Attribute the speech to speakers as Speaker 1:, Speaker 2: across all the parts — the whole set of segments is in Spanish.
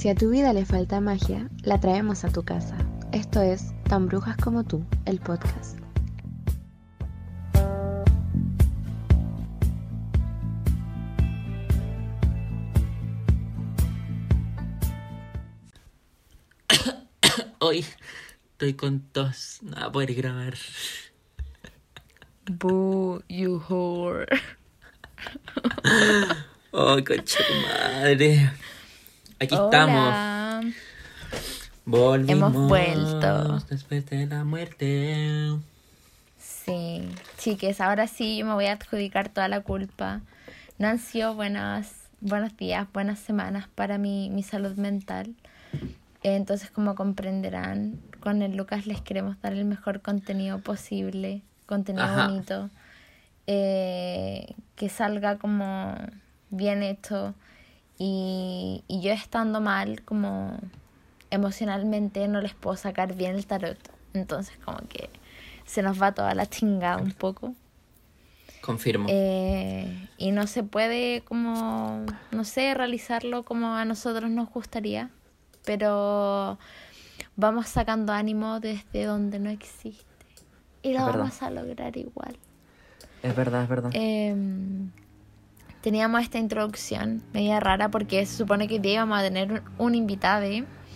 Speaker 1: Si a tu vida le falta magia, la traemos a tu casa. Esto es Tan Brujas como tú, el podcast.
Speaker 2: Hoy estoy con tos, no voy a poder grabar.
Speaker 1: Boo, you whore.
Speaker 2: Oh, concha tu madre. Aquí estamos.
Speaker 1: Hola.
Speaker 2: Volvimos.
Speaker 1: Hemos vuelto.
Speaker 2: Después de la muerte.
Speaker 1: Sí, chiques, ahora sí yo me voy a adjudicar toda la culpa. No han sido buenas, buenos días, buenas semanas para mi, mi salud mental. Entonces, como comprenderán, con el Lucas les queremos dar el mejor contenido posible, contenido
Speaker 2: Ajá.
Speaker 1: bonito, eh, que salga como bien hecho. Y, y yo estando mal, como emocionalmente, no les puedo sacar bien el tarot. Entonces, como que se nos va toda la chingada un poco.
Speaker 2: Confirmo.
Speaker 1: Eh, y no se puede como, no sé, realizarlo como a nosotros nos gustaría, pero vamos sacando ánimo desde donde no existe. Y lo
Speaker 2: Es verdad.
Speaker 1: vamos a lograr igual.
Speaker 2: es verdad, es verdad.
Speaker 1: Em, teníamos esta introducción media rara porque se supone que hoy día íbamos a tener un, invitado.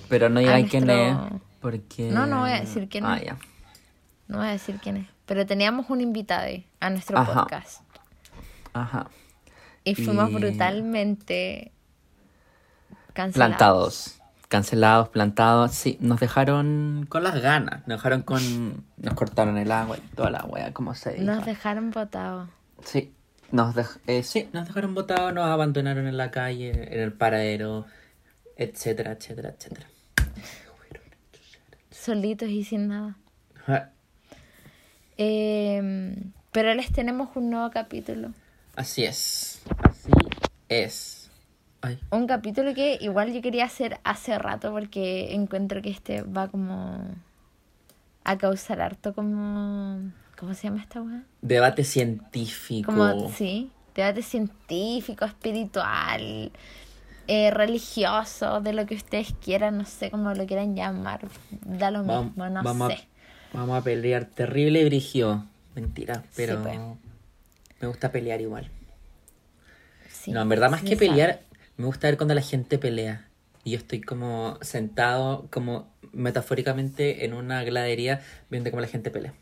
Speaker 2: Pero no digáis quién es.
Speaker 1: nuestro-
Speaker 2: Porque.
Speaker 1: No, no voy a decir quién
Speaker 2: ah,
Speaker 1: es. No voy a decir quién es, pero teníamos un invitado a nuestro
Speaker 2: Ajá.
Speaker 1: podcast.
Speaker 2: Ajá.
Speaker 1: Y fuimos
Speaker 2: Y-
Speaker 1: brutalmente cancelados.
Speaker 2: Plantados. Cancelados, plantados. Sí, nos dejaron con las ganas. Nos dejaron con. Nos cortaron el agua y toda la wea, como se dice.
Speaker 1: Nos dejaron botados.
Speaker 2: Sí, nos, dej- eh, sí, nos dejaron botados, nos abandonaron en la calle, en el paradero, etcétera, etcétera, etcétera.
Speaker 1: solitos y sin nada. Eh, pero les tenemos un nuevo capítulo.
Speaker 2: Así es, así es. Ay,
Speaker 1: Un capítulo que igual yo quería hacer hace rato porque encuentro que este va como a causar harto como... ¿Cómo se llama esta weá?
Speaker 2: debate científico.
Speaker 1: Como, sí, debate científico, espiritual, eh, religioso, de lo que ustedes quieran, no sé cómo lo quieran llamar. Da lo mismo, no
Speaker 2: vamos,
Speaker 1: sé.
Speaker 2: A, vamos a pelear terrible brigio. Mentira, pero
Speaker 1: pues.
Speaker 2: me gusta pelear igual.
Speaker 1: Sí,
Speaker 2: no, en verdad, más
Speaker 1: sí
Speaker 2: que
Speaker 1: sabe.
Speaker 2: pelear, me gusta ver cuando la gente pelea. Y yo estoy como sentado, como metafóricamente, en una gladería, viendo cómo la gente pelea.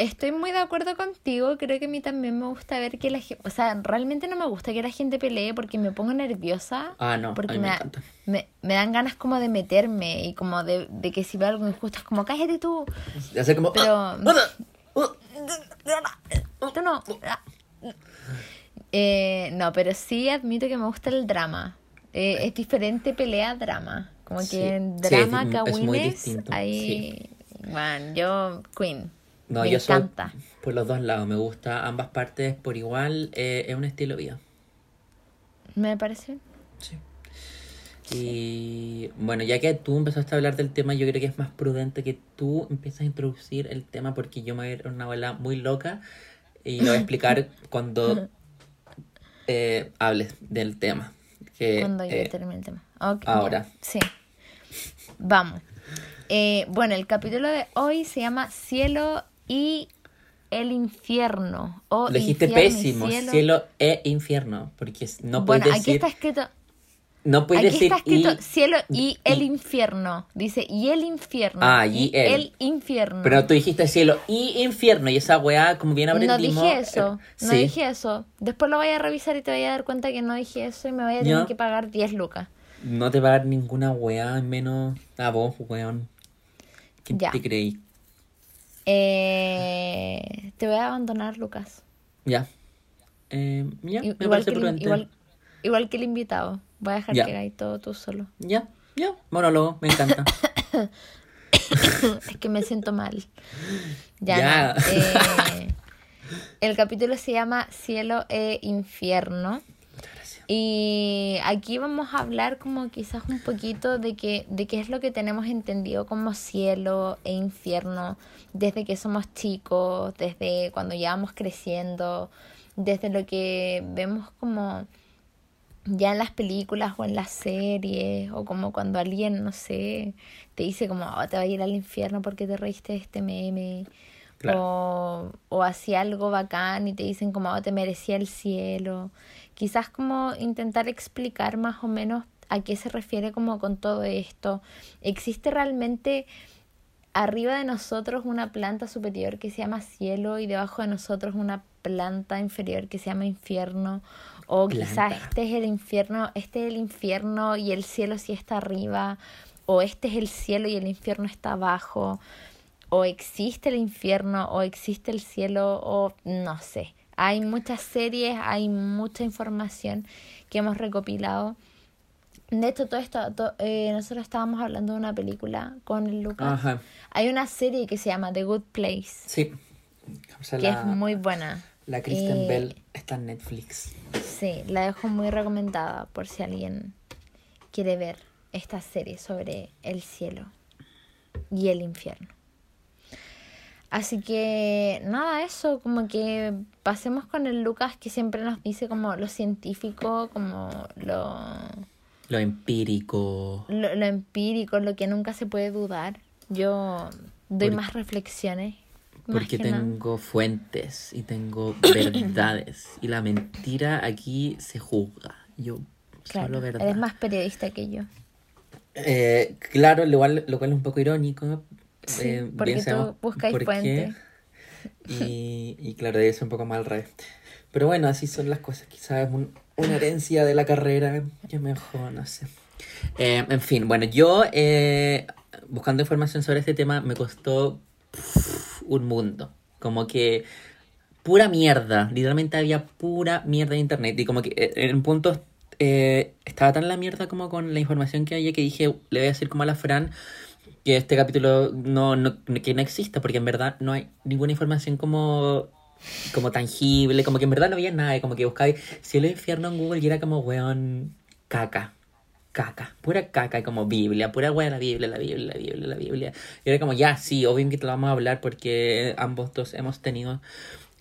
Speaker 1: Estoy muy de acuerdo contigo, creo que a mí también me gusta ver que la gente, o sea, realmente no me gusta que la gente pelee porque me pongo nerviosa.
Speaker 2: Ah, no, a
Speaker 1: porque
Speaker 2: mí me
Speaker 1: da-
Speaker 2: encanta.
Speaker 1: me, me dan ganas como de meterme y como de, de que si veo algo injusto es como, cállate tú,
Speaker 2: De hacer como...
Speaker 1: Pero-
Speaker 2: "Ah, ah, ah".
Speaker 1: tú no. Eh, no, pero sí admito que me gusta el drama. Eh, es diferente pelea drama. Como que
Speaker 2: Sí,
Speaker 1: en
Speaker 2: sí, es
Speaker 1: drama,
Speaker 2: es muy distinto,
Speaker 1: ahí... Bueno, yo, Queen.
Speaker 2: No,
Speaker 1: me
Speaker 2: yo soy
Speaker 1: encanta.
Speaker 2: por los dos lados. Me gusta ambas partes por igual. eh, es un estilo vida.
Speaker 1: Me parece.
Speaker 2: Sí. Y bueno, ya que tú empezaste a hablar del tema, yo creo que es más prudente que tú empieces a introducir el tema porque yo me voy a ir a una bola muy loca y lo voy a explicar cuando eh, hables del tema. Que,
Speaker 1: Cuando yo
Speaker 2: eh,
Speaker 1: termine el tema.
Speaker 2: Ahora.
Speaker 1: ya, Sí. Vamos. Eh, bueno, el capítulo de hoy se llama Cielo y el infierno. O
Speaker 2: lo dijiste
Speaker 1: infierno
Speaker 2: pésimo,
Speaker 1: cielo.
Speaker 2: cielo. e infierno, porque no
Speaker 1: bueno,
Speaker 2: puedes
Speaker 1: aquí
Speaker 2: decir,
Speaker 1: está escrito,
Speaker 2: no puedes
Speaker 1: aquí
Speaker 2: decir
Speaker 1: está escrito
Speaker 2: y-
Speaker 1: cielo y, el infierno. Dice, y el infierno.
Speaker 2: Ah, y el.
Speaker 1: infierno.
Speaker 2: Pero tú dijiste cielo y infierno y esa weá como bien
Speaker 1: no
Speaker 2: aprendimos.
Speaker 1: dije eso,
Speaker 2: eh,
Speaker 1: no
Speaker 2: sí.
Speaker 1: dije eso. Después lo voy a revisar y te voy a dar cuenta que no dije eso y me voy a tener que pagar 10 lucas.
Speaker 2: No te va a dar ninguna weá, menos a vos, weón. ¿Quién
Speaker 1: Ya.
Speaker 2: te creí?
Speaker 1: Eh, te voy a abandonar, Lucas.
Speaker 2: Ya. Eh, ya,
Speaker 1: I-
Speaker 2: me
Speaker 1: Igual
Speaker 2: parece
Speaker 1: que, el, igual, igual que el invitado. Voy a dejar
Speaker 2: Ya.
Speaker 1: que hagáis todo tú solo.
Speaker 2: Ya, ya. Monólogo, me encanta.
Speaker 1: es que me siento mal. Ya.
Speaker 2: Ya.
Speaker 1: no. Eh, el capítulo se llama Cielo e Infierno. Y aquí vamos a hablar como quizás un poquito de que, de qué es lo que tenemos entendido como cielo e infierno desde que somos chicos, desde cuando ya vamos creciendo, desde lo que vemos como ya en las películas o en las series, o como cuando alguien, no sé, te dice como, oh, te va a ir al infierno porque te reíste de este meme, o, o hacía algo bacán y te dicen como, oh, te merecía el cielo. Quizás como intentar explicar más o menos a qué se refiere como con todo esto. ¿Existe realmente arriba de nosotros una planta superior que se llama cielo y debajo de nosotros una planta inferior que se llama infierno? O quizás este es el infierno, este es el infierno y el cielo sí está arriba, o este es el cielo y el infierno está abajo, o existe el infierno, o existe el cielo, o no sé. Hay muchas series, hay mucha información que hemos recopilado. De hecho, todo esto, eh, nosotros estábamos hablando de una película con Lucas. Hay una serie que se llama The Good Place. Sí. que es muy buena.
Speaker 2: La Kristen eh, Bell está en Netflix.
Speaker 1: Sí, la dejo muy recomendada por si alguien quiere ver esta serie sobre el cielo y el infierno. Así que nada, eso, como que pasemos con el Lucas que siempre nos dice como lo científico, como lo...
Speaker 2: Lo empírico.
Speaker 1: Lo, empírico, lo que nunca se puede dudar. Yo doy más reflexiones
Speaker 2: porque tengo fuentes y tengo verdades. y la mentira aquí se juzga. Yo
Speaker 1: solo verdad. Eres más periodista que yo.
Speaker 2: Eh, claro, lo cual, lo cual es un poco irónico. Eh,
Speaker 1: porque tú buscáis fuentes.
Speaker 2: Y, y claro, es un poco mal revés. Pero bueno, así son las cosas. Quizás es una herencia de la carrera. Yo mejor, no sé. Eh, en fin, bueno, yo buscando información sobre este tema me costó un mundo. Como que pura mierda. Literalmente había pura mierda en internet. Y como que eh, en puntos eh, estaba tan la mierda como con la información que había que dije, le voy a decir como a la Fran que este capítulo no, no, que no exista, porque en verdad no hay ninguna información como como tangible, como que en verdad no había nada, como que buscaba cielo e infierno en Google y era como weón caca caca, pura caca, como Biblia, pura weá, la Biblia, la Biblia, la Biblia, la Biblia. Y era como, ya, sí, obviamente te lo vamos a hablar porque ambos dos hemos tenido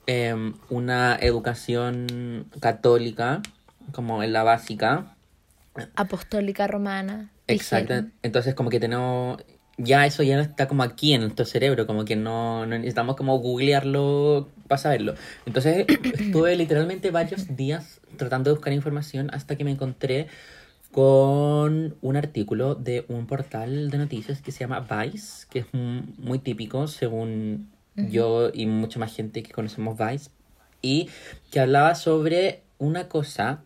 Speaker 2: em, una educación católica, como en la básica.
Speaker 1: Apostólica romana.
Speaker 2: Exacto. Entonces, como que tenemos. Ya eso ya está como aquí en nuestro cerebro, como que no, no necesitamos como googlearlo para saberlo. Entonces estuve literalmente varios días tratando de buscar información hasta que me encontré con un artículo de un portal de noticias que se llama Vice, que es muy típico según yo y mucha más gente que conocemos Vice, y que hablaba sobre una cosa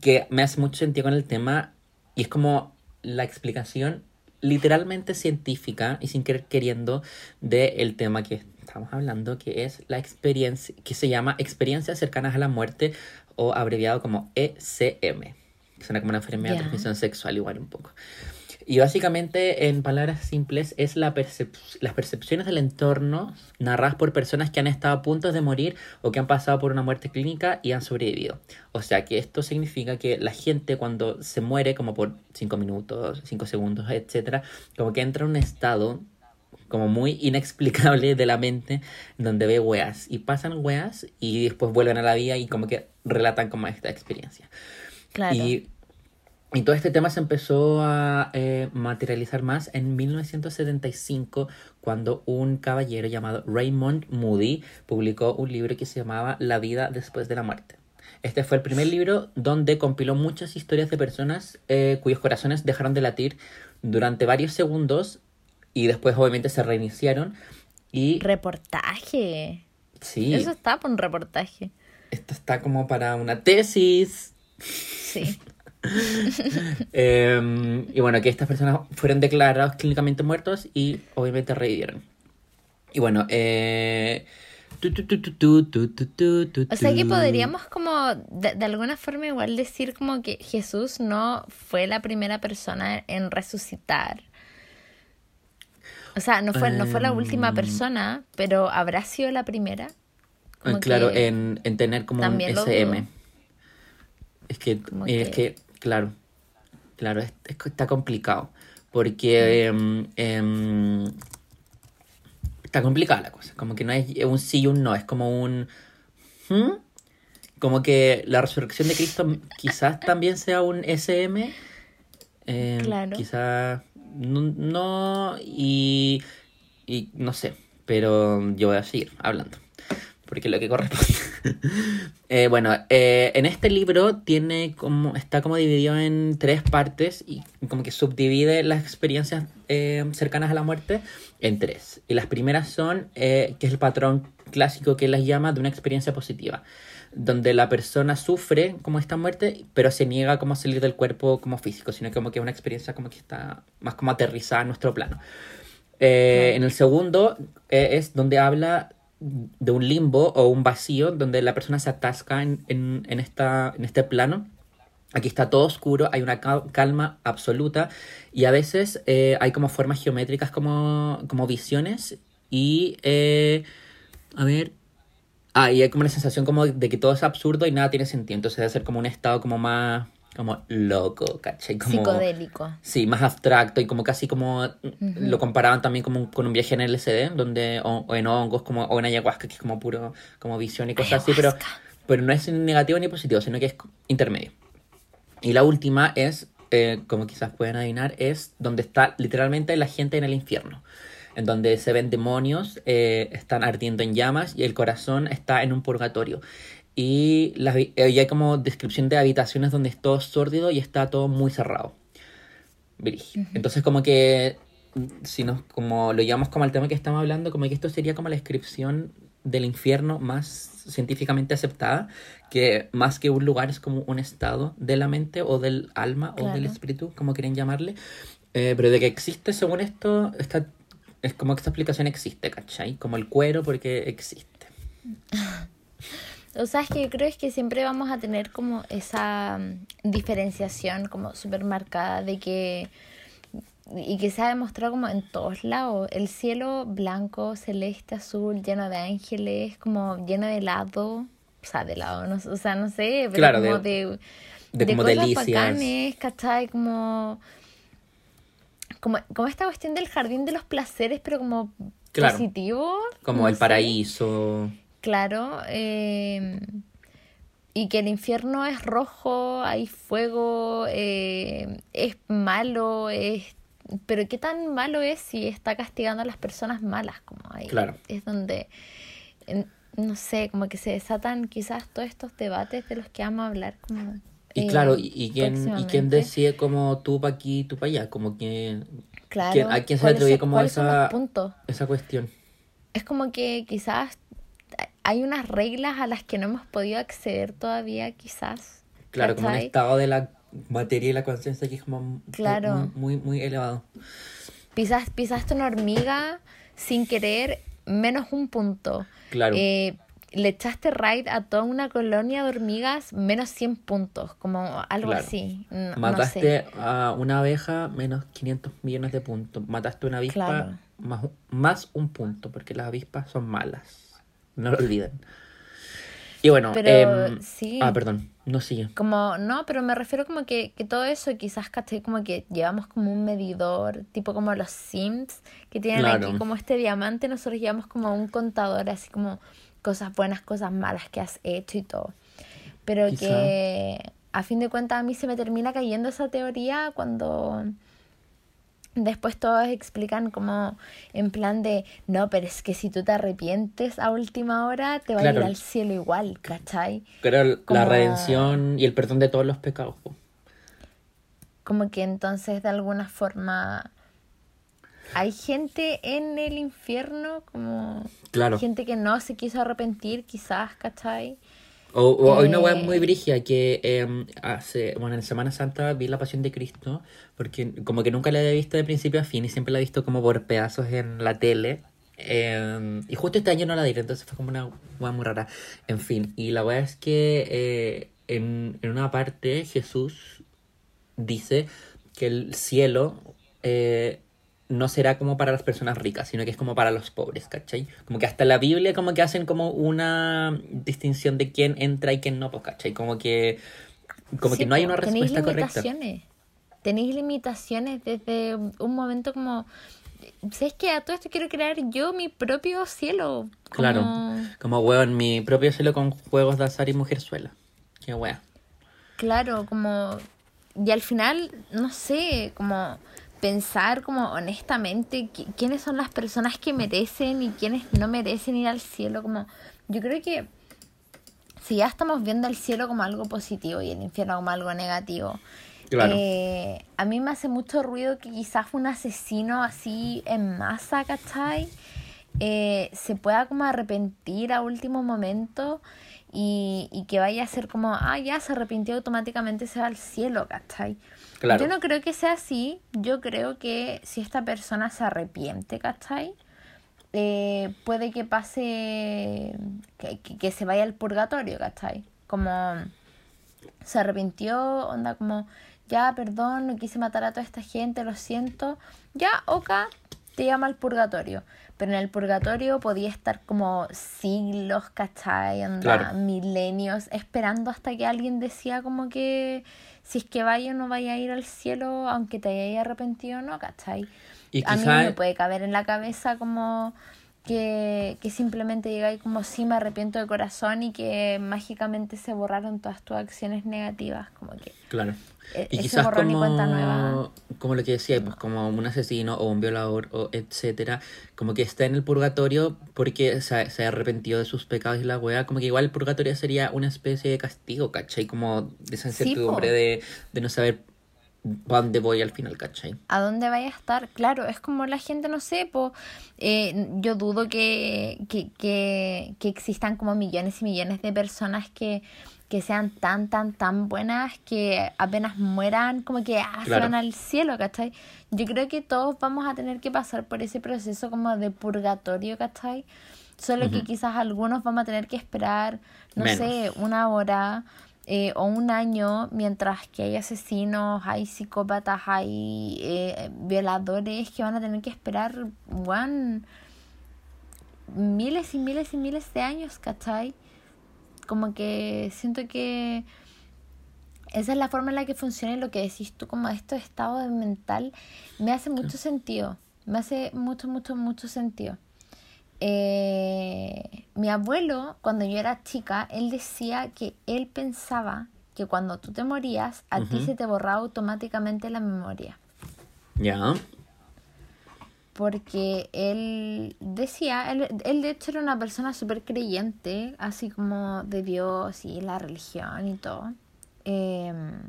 Speaker 2: que me hace mucho sentido con el tema y es como la explicación literalmente científica y sin querer queriendo del tema que estamos hablando, que es la experiencia, que se llama experiencias cercanas a la muerte o abreviado como ECM. Suena como una enfermedad de transmisión sexual igual un poco. Y básicamente, en palabras simples, es la las percepciones del entorno narradas por personas que han estado a punto de morir o que han pasado por una muerte clínica y han sobrevivido. O sea que esto significa que la gente cuando se muere, como por 5 minutos, 5 segundos, etcétera, como que entra en un estado como muy inexplicable de la mente donde ve weas y pasan weas y después vuelven a la vida y como que relatan como esta experiencia. Y, todo este tema se empezó a eh, materializar más en 1975, cuando un caballero llamado Raymond Moody publicó un libro que se llamaba La vida después de la muerte. Este fue el primer libro donde compiló muchas historias de personas eh, cuyos corazones dejaron de latir durante varios segundos y después obviamente se reiniciaron y...
Speaker 1: Reportaje. Sí. Eso está por un reportaje.
Speaker 2: Esto está como para una tesis. Sí. Em, y bueno, que estas personas fueron declarados clínicamente muertos y obviamente revivieron. Y bueno, eh...
Speaker 1: O sea que podríamos como de, alguna forma igual decir como que Jesús no fue la primera persona en resucitar. O sea, no fue, no fue la última persona, pero habrá sido la primera.
Speaker 2: claro, en, en, tener como un SM. Es que, es que, claro, claro, es, está complicado. Porque em, em, está complicada la cosa. Como que no es un sí y un no, es como un. ¿hmm? como que la resurrección de Cristo quizás también sea un SM. Eh,
Speaker 1: Claro.
Speaker 2: Quizás no, no y, y no sé, pero yo voy a seguir hablando. Porque es lo que corresponde. Eh, bueno, eh, en este libro tiene como, está como dividido en tres partes y como que subdivide las experiencias eh, cercanas a la muerte en tres. Y las primeras son, eh, que es el patrón clásico que las llama de una experiencia positiva, donde la persona sufre como esta muerte, pero se niega como a salir del cuerpo como físico, sino como que es una experiencia como que está más como aterrizada en nuestro plano. Eh, En el segundo eh, es donde habla de un limbo o un vacío donde la persona se atasca en, en, en esta, en este plano. Aquí está todo oscuro, hay una cal- calma absoluta y a veces eh, hay como formas geométricas como, como visiones y... eh, a ver... Ah, y hay como una sensación como de que todo es absurdo y nada tiene sentido. Entonces debe ser como un estado como más... como loco, ¿cachai? Como...
Speaker 1: Psicodélico.
Speaker 2: Sí, más abstracto y como casi como lo comparaban también como con un viaje en LSD, donde o, o en hongos como o en ayahuasca que es como puro como visión y cosas así, pero pero no es ni negativo ni positivo, sino que es intermedio. Y la última es, eh, como quizás pueden adivinar, es donde está literalmente la gente en el infierno, en donde se ven demonios, eh, están ardiendo en llamas y el corazón está en un purgatorio. Y, las eh, hay como descripción de habitaciones donde es todo sórdido y está todo muy cerrado. Entonces como que si nos como lo llevamos como al tema que estamos hablando, como que esto sería como la descripción del infierno más científicamente aceptada, que más que un lugar es como un estado de la mente o del alma o del espíritu, como quieren llamarle. Eh, pero de que existe, según esto, esta, es como que esta explicación existe, ¿cachai? Como el cuero porque existe.
Speaker 1: O sea, es que yo creo es que siempre vamos a tener como esa mm, diferenciación como súper marcada de que y que se ha demostrado como en todos lados, el cielo blanco, celeste, azul, lleno de ángeles, como lleno de helado, o sea, de helado, no, o sea, no sé, pero
Speaker 2: Claro,
Speaker 1: como
Speaker 2: de-
Speaker 1: de,
Speaker 2: de como
Speaker 1: cosas
Speaker 2: delicias.
Speaker 1: bacanes, ¿cachai? Como, como, como esta cuestión del jardín de los placeres, pero como
Speaker 2: Claro.
Speaker 1: positivo.
Speaker 2: Como
Speaker 1: no
Speaker 2: el
Speaker 1: sé.
Speaker 2: paraíso.
Speaker 1: Claro, eh, y que el infierno es rojo, hay fuego, eh, es malo, es... Pero qué tan malo es si está castigando a las personas malas, como ahí
Speaker 2: Claro.
Speaker 1: es donde, no sé, como que se desatan quizás todos estos debates de los que vamos a hablar, como...
Speaker 2: Y
Speaker 1: eh,
Speaker 2: claro, y, y quién, y quién decide como tú pa' aquí, tú pa' allá, como que
Speaker 1: Claro,
Speaker 2: quién- a quién se le
Speaker 1: ¿cuáles
Speaker 2: atribuye como esa cuestión.
Speaker 1: Es como que quizás hay unas reglas a las que no hemos podido acceder todavía, quizás.
Speaker 2: Claro, como un
Speaker 1: ¿cachai?
Speaker 2: estado de la materia y la conciencia que es como muy-
Speaker 1: Claro.
Speaker 2: muy, elevado.
Speaker 1: Pisas, pisaste una hormiga sin querer, menos un punto.
Speaker 2: Claro.
Speaker 1: Eh, le echaste raid a toda una colonia de hormigas, menos 100 puntos, como algo
Speaker 2: Claro.
Speaker 1: así. No, no
Speaker 2: Mataste
Speaker 1: sé.
Speaker 2: a una abeja, menos 500 millones de puntos. Mataste a una avispa,
Speaker 1: Claro.
Speaker 2: más, más un punto, porque las avispas son malas. No lo olviden. Y bueno,
Speaker 1: Pero,
Speaker 2: em,
Speaker 1: sí.
Speaker 2: ah, perdón, no sigue.
Speaker 1: Como, no, pero me refiero como que, que todo eso quizás, ¿cachai? Como que llevamos como un medidor, tipo como los Sims, que tienen
Speaker 2: Claro.
Speaker 1: aquí como este diamante, nosotros llevamos como un contador, así como cosas buenas, cosas malas que has hecho y todo. Pero
Speaker 2: Quizá.
Speaker 1: que a fin de cuentas a mí se me termina cayendo esa teoría cuando después todos explican como en plan de, no, pero es que si tú te arrepientes a última hora, te va a ir al cielo igual, ¿cachai?
Speaker 2: Pero la
Speaker 1: Como-
Speaker 2: redención y el perdón de todos los pecados. po.
Speaker 1: como que entonces de alguna forma hay gente en el infierno, como
Speaker 2: Claro.
Speaker 1: gente que no se quiso arrepentir, quizás, ¿cachai?
Speaker 2: O, o hay una web
Speaker 1: Eh,
Speaker 2: muy brígida que em, hace, bueno, en Semana Santa vi La Pasión de Cristo, porque como que nunca la había visto de principio a fin y siempre la he visto como por pedazos en la tele. Em, y justo este año no la di, entonces fue como una web muy rara. En fin, y la web es que eh, en, en una parte Jesús dice que el cielo eh, no será como para las personas ricas, sino que es como para los pobres, ¿cachai? Como que hasta la Biblia como que hacen como una distinción de quién entra y quién no, pues, ¿cachai? Como que, como
Speaker 1: Sí,
Speaker 2: que no hay una
Speaker 1: tenéis
Speaker 2: respuesta correcta.
Speaker 1: limitaciones. Tenéis limitaciones desde un momento como si es que a todo esto quiero crear yo mi propio cielo.
Speaker 2: Claro. Como weón, mi propio cielo con juegos de azar y mujerzuela. Qué wea.
Speaker 1: Claro, como. Y al final, no sé, como pensar como honestamente quiénes son las personas que merecen y quiénes no merecen ir al cielo. Como yo creo que si ya estamos viendo el cielo como algo positivo y el infierno como algo negativo, eh, a mí me hace mucho ruido que quizás un asesino así en masa, ¿cachai? Eh, se pueda como arrepentir a último momento y, y que vaya a ser como, ah, ya se arrepintió automáticamente, se va al cielo, ¿cachai? Yo no creo que sea así. Yo creo que si esta persona se arrepiente, ¿cachai? Eh, puede que pase, que, que, se vaya al purgatorio, ¿cachai? Como se arrepintió, onda como, ya, perdón, no quise matar a toda esta gente, lo siento. Ya, oka, te llama al purgatorio. Pero en el purgatorio podía estar como siglos, ¿cachai? Onda, milenios, esperando hasta que alguien decía como que si es que vaya o no vaya a ir al cielo, aunque te hayas arrepentido o no, ¿cachai? Y a mí no me puede caber en la cabeza como que, que simplemente digáis como si me arrepiento de corazón y que mágicamente se borraron todas tus acciones negativas, como que...
Speaker 2: Claro. E, y quizás como, como lo que decía, pues como un asesino o un violador o etcétera, como que está en el purgatorio porque se, se ha arrepentido de sus pecados y la wea, como que igual el purgatorio sería una especie de castigo, ¿cachai? Como de esa incertidumbre de, de no saber dónde voy al final, ¿cachai?
Speaker 1: ¿A dónde vaya a estar? Claro, es como la gente, no sé, po, eh, yo dudo que, que, que, que existan como millones y millones de personas que que sean tan, tan, tan buenas que apenas mueran, como que ah, al cielo, ¿cachai? Yo creo que todos vamos a tener que pasar por ese proceso como de purgatorio, ¿cachai? Solo que quizás algunos vamos a tener que esperar, no sé, una hora eh, o un año, mientras que hay asesinos, hay psicópatas, hay eh, violadores que van a tener que esperar, one, miles y miles y miles de años, ¿cachai? Como que siento que esa es la forma en la que funciona y lo que decís tú como esto estado mental me hace mucho sentido. Me hace mucho, mucho, mucho sentido. Eh, mi abuelo, cuando yo era chica, él decía que él pensaba que cuando tú te morías, a ti se te borraba automáticamente la memoria.
Speaker 2: Ya
Speaker 1: porque él decía, él, él de hecho era una persona súper creyente, así como de Dios y la religión y todo. Em,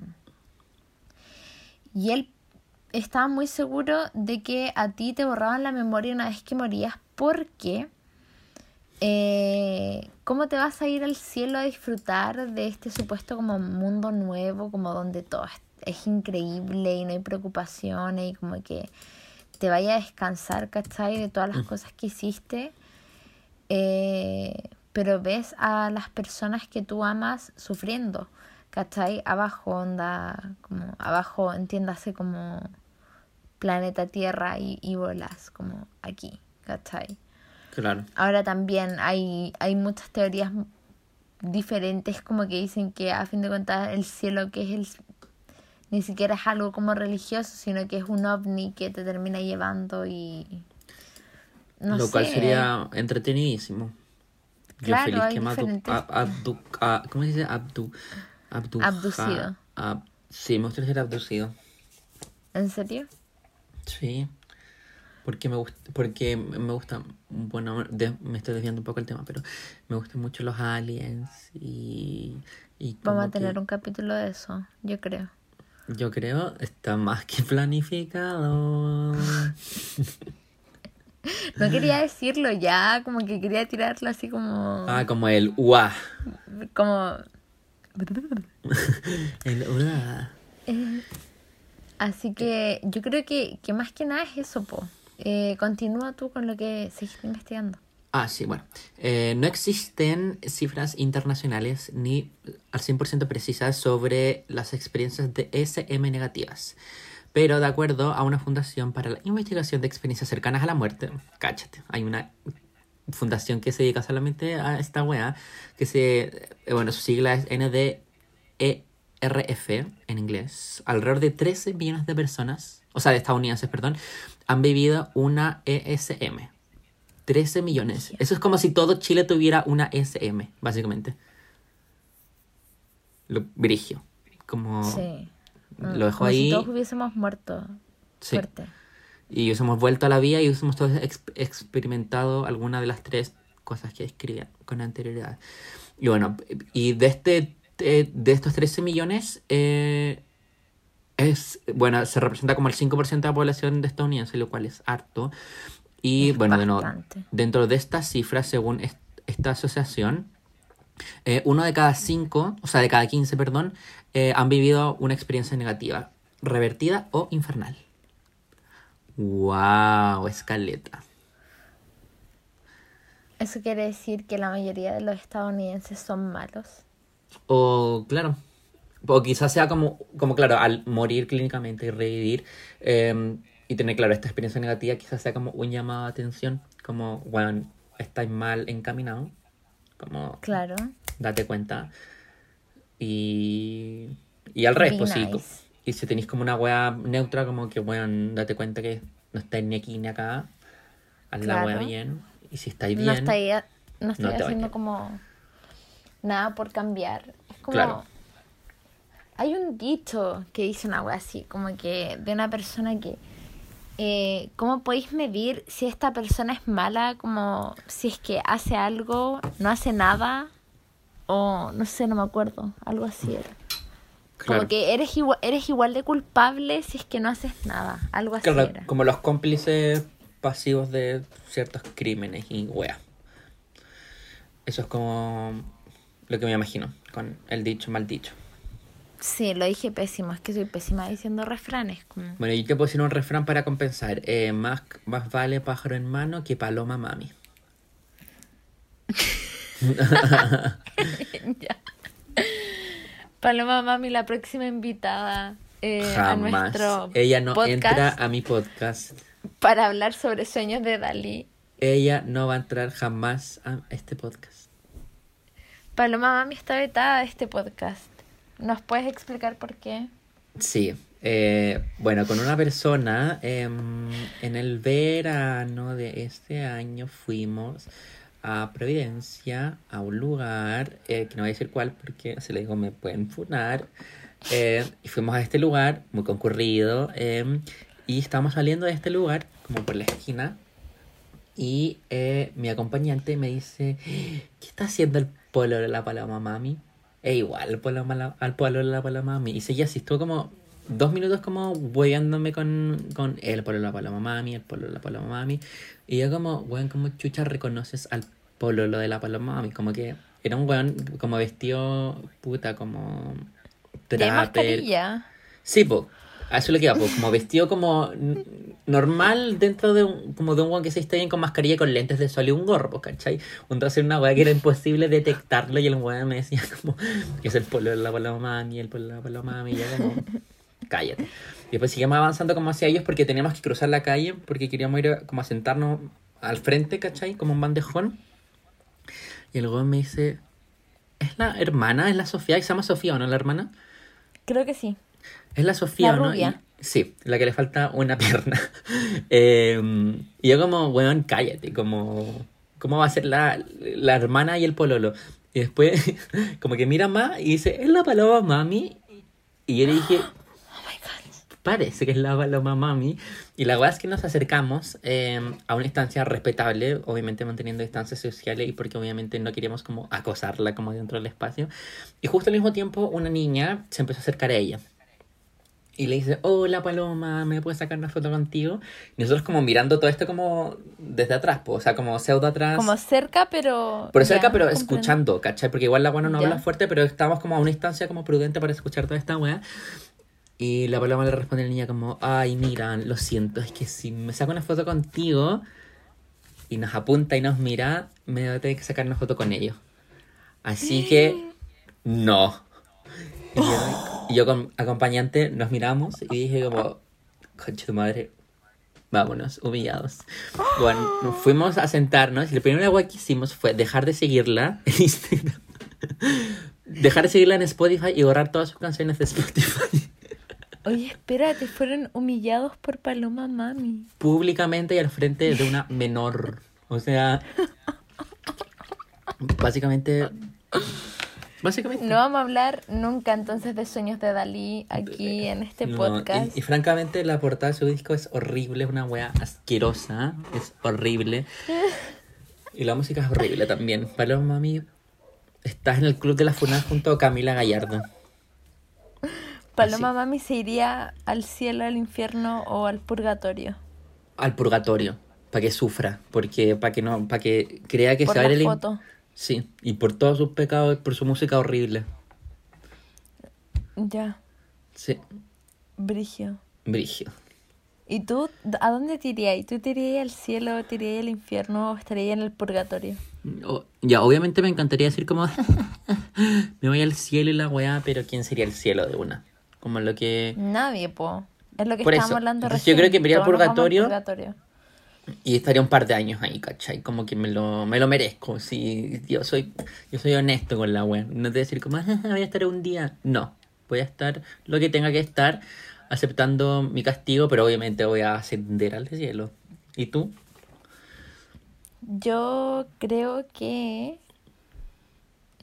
Speaker 1: y él estaba muy seguro de que a ti te borraban la memoria una vez que morías porque eh, ¿cómo te vas a ir al cielo a disfrutar de este supuesto como mundo nuevo, como donde todo es, increíble y no hay preocupaciones y como que te vaya a descansar, ¿cachai? De todas las mm. cosas que hiciste. Eh, pero ves a las personas que tú amas sufriendo, ¿cachai? Abajo, onda, como abajo, entiéndase como planeta Tierra y, y bolas, como aquí, ¿cachai?
Speaker 2: Claro.
Speaker 1: Ahora también hay, hay muchas teorías diferentes como que dicen que a fin de cuentas el cielo que es el ni siquiera es algo como religioso, sino que es un ovni que te termina llevando y...
Speaker 2: No Lo cual sería entretenidísimo. Claro, Yo feliz que diferentes... abdu, ¿Cómo se dice? Abdu, abdu,
Speaker 1: abducido.
Speaker 2: sí, me gustaría ser abducido.
Speaker 1: ¿En serio?
Speaker 2: Sí. Porque me gusta, porque me gusta, bueno, me estoy desviando un poco el tema, pero me gustan mucho los aliens y... y
Speaker 1: Vamos a tener un capítulo de eso, yo creo.
Speaker 2: Yo creo está más que planificado.
Speaker 1: No quería decirlo ya, como que quería tirarlo así como.
Speaker 2: Ah, como el UA.
Speaker 1: Como.
Speaker 2: el UA.
Speaker 1: Eh, así que yo creo que, que más que nada es eso, po. Eh, continúa tú con lo que seguiste investigando.
Speaker 2: Ah, sí, bueno. Eh, no existen cifras internacionales ni al 100% precisas sobre las experiencias de SM negativas. Pero de acuerdo a una fundación para la investigación de experiencias cercanas a la muerte, cáchate, hay una fundación que se dedica solamente a esta wea, que se, eh, bueno, su sigla es NDERF en inglés. Alrededor de 13 millones de personas, o sea, de estadounidenses, perdón, han vivido una ESM. 13 millones. Eso es como si todo Chile tuviera una SM, básicamente. Lo brigio. Como
Speaker 1: Sí.
Speaker 2: lo dejo
Speaker 1: Como
Speaker 2: ahí.
Speaker 1: Si todos hubiésemos muerto.
Speaker 2: Sí.
Speaker 1: Fuerte.
Speaker 2: Y hubiésemos vuelto a la vida y hubiésemos todos ex- experimentado alguna de las tres cosas que describía con anterioridad. Y bueno, y de este de estos 13 millones, eh, es, bueno, se representa como el 5% de la población de estadounidense, lo cual es harto. Y
Speaker 1: Es
Speaker 2: bueno, de dentro de estas cifras, según est- esta asociación, eh, uno de cada cinco, o sea, de cada 15, perdón, eh, han vivido una experiencia negativa, revertida o infernal. ¡Wow! Escaleta.
Speaker 1: Eso quiere decir que la mayoría de los estadounidenses son malos.
Speaker 2: O, claro, o quizás sea como, como claro, al morir clínicamente y revivir eh, y tener, claro, esta experiencia negativa, quizás sea como un llamado de atención, como, bueno, estáis mal encaminado, como,
Speaker 1: Claro.
Speaker 2: date cuenta. Y, y al revés,
Speaker 1: Be
Speaker 2: pues sí.
Speaker 1: nice.
Speaker 2: Y si tenéis como una wea neutra, como que, bueno, date cuenta que no estáis ni aquí ni acá, haz la wea
Speaker 1: Claro.
Speaker 2: bien. Y si estáis bien,
Speaker 1: No ha- no estoy
Speaker 2: no
Speaker 1: haciendo como nada por cambiar. Es como.
Speaker 2: Claro.
Speaker 1: Hay un dicho que dice una wea así, como que de una persona que. Eh, ¿Cómo podéis medir si esta persona es mala? Como si es que hace algo, no hace nada, o no sé, no me acuerdo, algo así era.
Speaker 2: claro.
Speaker 1: Como que eres igual, eres igual de culpable si es que no haces nada, algo así
Speaker 2: Claro,
Speaker 1: era.
Speaker 2: como los cómplices pasivos de ciertos crímenes y wea. Eso es como lo que me imagino con el dicho mal dicho.
Speaker 1: Sí, lo dije pésimo, es que soy pésima diciendo refranes. Como...
Speaker 2: Bueno, yo te puedo decir un refrán para compensar. Eh, más, más vale pájaro en mano que paloma mami.
Speaker 1: Ya. Paloma Mami, la próxima invitada eh, a
Speaker 2: Jamás.
Speaker 1: nuestro
Speaker 2: Ella no
Speaker 1: podcast
Speaker 2: entra a mi podcast.
Speaker 1: para hablar sobre sueños de Dalí.
Speaker 2: Ella no va a entrar jamás a este podcast.
Speaker 1: Paloma Mami está vetada de este podcast. ¿Nos puedes explicar por qué?
Speaker 2: Sí, eh, bueno, con una persona em, en el verano de este año fuimos a Providencia, a un lugar, eh, que no voy a decir cuál porque si le digo me pueden funar, eh, y fuimos a este lugar muy concurrido em, y estábamos saliendo de este lugar como por la esquina y mi acompañante me dice, ¿qué está haciendo el polo de la paloma mami? E igual al polo, mala- al de la paloma mami. Y seguía así, estuvo como dos minutos como hueándome con, con el de la paloma mami, el de la paloma mami. Y yo como, weón, como chucha reconoces al polo de la paloma mami. Como que era un weón como vestido puta, como
Speaker 1: ¿De
Speaker 2: trapper.
Speaker 1: mascarilla?
Speaker 2: Sí, po. A eso le queda, pues, como vestido como normal dentro de un, como de un weón que se está bien con mascarilla y con lentes de sol y un gorro, pues, ¿cachai? Entonces una weá que era imposible detectarlo y el weón me decía como que es el polo de la paloma mami, el polo de la paloma mami, y yo como, cállate. Y después seguimos avanzando como hacia ellos porque teníamos que cruzar la calle porque queríamos ir a- como a sentarnos al frente, ¿cachai? Como un bandejón. Y el weón me dice, ¿es la hermana? ¿Es la Sofía? ¿Y se llama Sofía o no la hermana?
Speaker 1: Creo que sí.
Speaker 2: Es la Sofía,
Speaker 1: La
Speaker 2: ¿no?
Speaker 1: rubia.
Speaker 2: Y- sí, la que le falta una pierna. Eh, y yo como, weón, cállate, como, ¿cómo va a ser la, la hermana y el pololo? Y después, como que mira más y dice, es la paloma mami. Y yo le dije,
Speaker 1: Oh my god.
Speaker 2: parece que es la paloma mami. Y la verdad es que nos acercamos eh, a una instancia respetable, obviamente manteniendo distancias sociales y porque obviamente no queríamos como acosarla como dentro del espacio. Y justo al mismo tiempo una niña se empezó a acercar a ella. Y le dice, hola Paloma, ¿me puedes sacar una foto contigo? Y nosotros como mirando todo esto como desde atrás, po, o sea, como pseudo atrás.
Speaker 1: Como cerca, pero.
Speaker 2: Por cerca,
Speaker 1: ya,
Speaker 2: pero
Speaker 1: comprendo.
Speaker 2: escuchando, ¿cachai? Porque igual la buena no
Speaker 1: Ya.
Speaker 2: habla fuerte, pero estábamos como a una instancia como prudente para escuchar toda esta weá. Y la paloma le responde a la niña como, ay, mira, lo siento, es que si me saco una foto contigo y nos apunta y nos mira, me voy a tener que sacar una foto con ellos. Así que, no. Y yo, y yo con acompañante nos miramos y dije como, concha tu madre, vámonos, humillados. Bueno, nos fuimos a sentarnos y la primera cosa que hicimos fue dejar de seguirla en Instagram. Dejar de seguirla en Spotify y borrar todas sus canciones de Spotify.
Speaker 1: Oye, espérate, fueron humillados por Paloma Mami.
Speaker 2: Públicamente y al frente de una menor. O sea, básicamente... Básicamente.
Speaker 1: No vamos a hablar nunca entonces de sueños de Dalí aquí en este
Speaker 2: No,
Speaker 1: podcast.
Speaker 2: Y, y francamente la portada de su disco es horrible, es una wea asquerosa, es horrible. Y la música es horrible también. Paloma Mami, estás en el club de la FUNAD junto a Camila Gallardo.
Speaker 1: Paloma
Speaker 2: así.
Speaker 1: Mami se iría al cielo, al infierno o al purgatorio.
Speaker 2: Al purgatorio, para que sufra, porque para que no, para que crea que
Speaker 1: Por
Speaker 2: se va a ir el in-
Speaker 1: foto.
Speaker 2: Sí, y por todos sus pecados, por su música horrible.
Speaker 1: Ya,
Speaker 2: Sí,
Speaker 1: Brigio.
Speaker 2: brigio.
Speaker 1: ¿Y tú a dónde te irías? ¿Tú te irías al cielo, te irías al infierno o estarías en el purgatorio?
Speaker 2: O- ya, obviamente me encantaría decir como me voy al cielo y la weá, pero ¿quién sería el cielo de una? Como lo que...
Speaker 1: Nadie, po. Es lo que
Speaker 2: Por
Speaker 1: estábamos
Speaker 2: eso.
Speaker 1: hablando
Speaker 2: Entonces, yo
Speaker 1: recién.
Speaker 2: creo que me iría al purgatorio. Y estaría un par de años ahí, ¿cachai? Como que me lo, me lo merezco. Si yo soy, yo soy honesto con la wea. No te decir como, "Ah, voy a estar un día. No, voy a estar lo que tenga que estar, aceptando mi castigo, pero obviamente voy a ascender al cielo. ¿Y tú?
Speaker 1: Yo creo que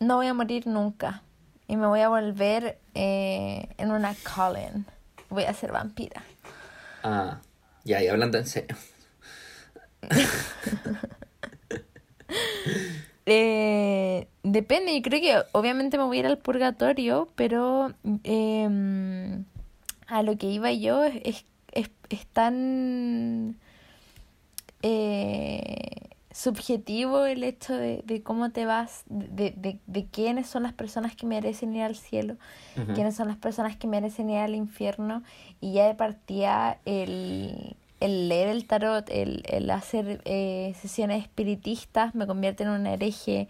Speaker 1: no voy a morir nunca. Y me voy a volver eh, en una Colin. Voy a ser vampira.
Speaker 2: Ah, ya, y hablando en serio.
Speaker 1: Eh, depende, yo creo que obviamente me voy a ir al purgatorio, pero em, a lo que iba yo es, es, es- es tan eh, subjetivo el hecho de, de cómo te vas, de, de, de quiénes son las personas que merecen ir al cielo, quiénes son las personas que merecen ir al infierno, y ya de partida el, el leer el tarot, el, el hacer eh, sesiones espiritistas me convierte en un hereje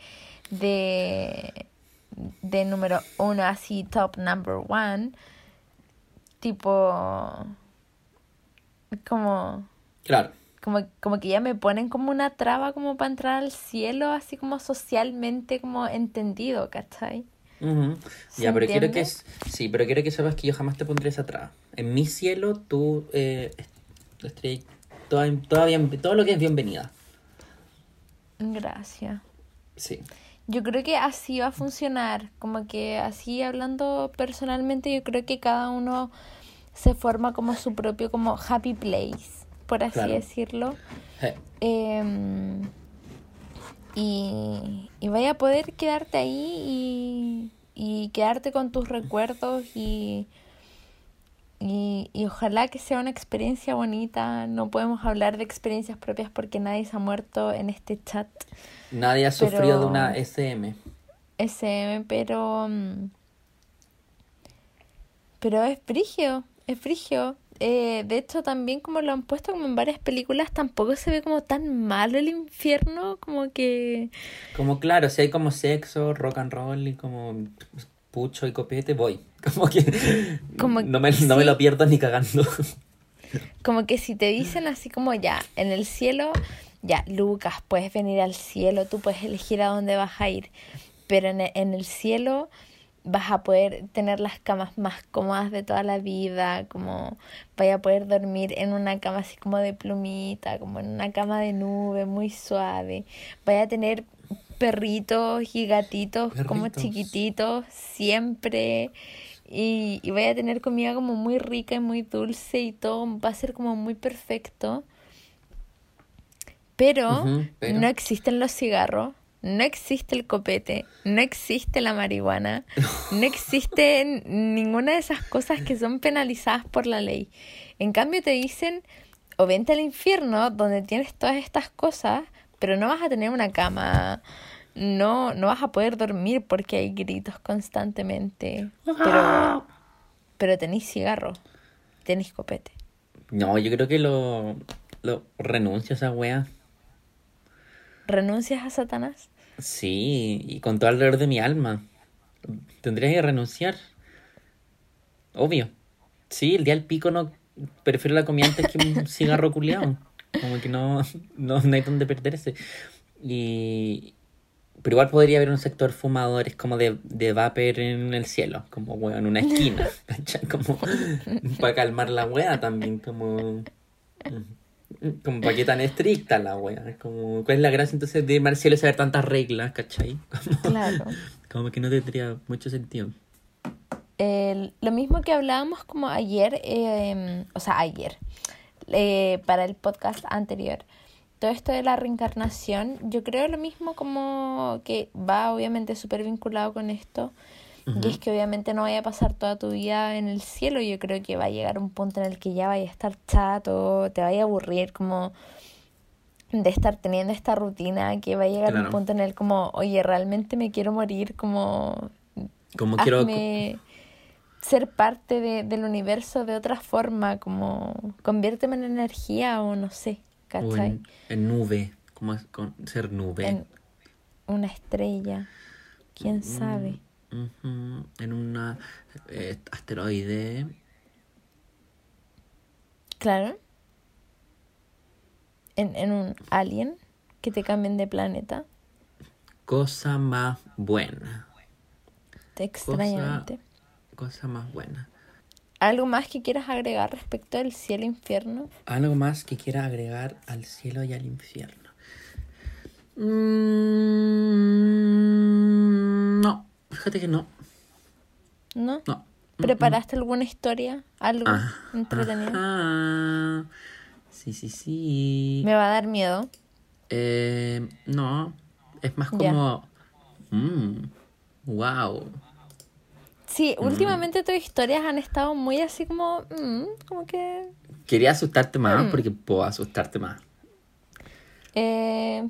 Speaker 1: de, de número uno, así top number one, tipo, como
Speaker 2: Claro.
Speaker 1: como, como que ya me ponen como una traba como para entrar al cielo, así como socialmente como entendido, ¿cachai?
Speaker 2: Ujú.
Speaker 1: ¿Se
Speaker 2: Ya, pero quiero que sí, pero quiero que sepas que yo jamás te pondré esa traba. En mi cielo, tú eh, est- estarías toda, toda bien- todo lo que es bienvenida.
Speaker 1: Gracias.
Speaker 2: Sí.
Speaker 1: Yo creo que así va a funcionar, como que así hablando personalmente, yo creo que cada uno se forma como su propio como happy place, por así
Speaker 2: Claro.
Speaker 1: decirlo.
Speaker 2: Eh,
Speaker 1: Em, y, y vaya a poder quedarte ahí y, y quedarte con tus recuerdos y, y, y ojalá que sea una experiencia bonita. No podemos hablar de experiencias propias porque nadie se ha muerto en este chat
Speaker 2: Nadie ha
Speaker 1: Pero-
Speaker 2: sufrido de una SM.
Speaker 1: SM, pero... mm, Pero es frigio, es frigio. Eh, de hecho, también como lo han puesto como en varias películas, tampoco se ve como tan malo el infierno, como que...
Speaker 2: Como claro, si hay como sexo, rock and roll y como pucho y copete, voy. Como que
Speaker 1: Como-
Speaker 2: no, me, no me lo pierdo ni cagando.
Speaker 1: Como que si te dicen así como ya, en el cielo, ya, Lucas, puedes venir al cielo, tú puedes elegir a dónde vas a ir, pero en e- en el cielo vas a poder tener las camas más cómodas de toda la vida, como vaya a poder dormir en una cama así como de plumita, como en una cama de nube muy suave, vaya a tener perritos y gatitos como chiquititos siempre y, y vaya a tener comida como muy rica y muy dulce y todo va a ser como muy perfecto. Pero, no existen los cigarros, no existe el copete, no existe la marihuana, no existe ninguna de esas cosas que son penalizadas por la ley. En cambio te dicen, o vente al infierno donde tienes todas estas cosas, pero no vas a tener una cama, no, no vas a poder dormir porque hay gritos constantemente, pero, pero tenéis cigarro, tenéis copete.
Speaker 2: No, yo creo que lo, lo renuncio a esa wea.
Speaker 1: ¿Renuncias a Satanás?
Speaker 2: Sí, y con todo el dolor de mi alma. Tendría que renunciar. Obvio. Sí, el día del pico no. Prefiero la comida antes que un cigarro culiao. Como que no, no, no hay donde perderse. Y. Pero igual podría haber un sector fumadores como de, de vapor en el cielo, como weón, en una esquina. Como para calmar la wea también, como. Como para qué tan estricta la wea. Como, ¿cuál es la gracia entonces de irme al cielo y saber tantas reglas, ¿cachai? Como,
Speaker 1: Claro.
Speaker 2: como que no tendría mucho sentido.
Speaker 1: El- lo mismo que hablábamos como ayer, eh, o sea, ayer, eh, para el podcast anterior. Todo esto de la reencarnación, yo creo lo mismo como que va obviamente súper vinculado con esto. Y es que obviamente no vaya a pasar toda tu vida en el cielo. Yo creo que va a llegar un punto en el que ya vaya a estar chato, te vaya a aburrir como de estar teniendo esta rutina, que va a llegar
Speaker 2: Claro.
Speaker 1: un punto en el como, oye, realmente me quiero morir, como
Speaker 2: Como quiero.
Speaker 1: Ser parte de, del universo de otra forma, como conviérteme en energía o no sé,
Speaker 2: o
Speaker 1: ¿cachai?
Speaker 2: en, en nube, como es con ser nube.
Speaker 1: En una estrella, quién sabe.
Speaker 2: Ujú, En una eh, asteroide.
Speaker 1: Claro. En, en un alien que te cambien de planeta,
Speaker 2: Cosa más buena.
Speaker 1: extrañamente.
Speaker 2: Cosa más buena.
Speaker 1: ¿Algo más que quieras agregar respecto del cielo e infierno?
Speaker 2: Algo más que quiera agregar al cielo y al infierno. Mm, no, fíjate que no.
Speaker 1: ¿No?
Speaker 2: No.
Speaker 1: ¿Preparaste alguna historia? ¿Algo
Speaker 2: Ah,
Speaker 1: entretenido?
Speaker 2: ajá. Sí, sí, sí.
Speaker 1: Me va a dar miedo.
Speaker 2: Eh, no, es más como... mm, wow.
Speaker 1: Sí, últimamente tus historias han estado muy así como, mm, como que
Speaker 2: Quería asustarte más
Speaker 1: Mm.
Speaker 2: porque puedo asustarte más.
Speaker 1: eh,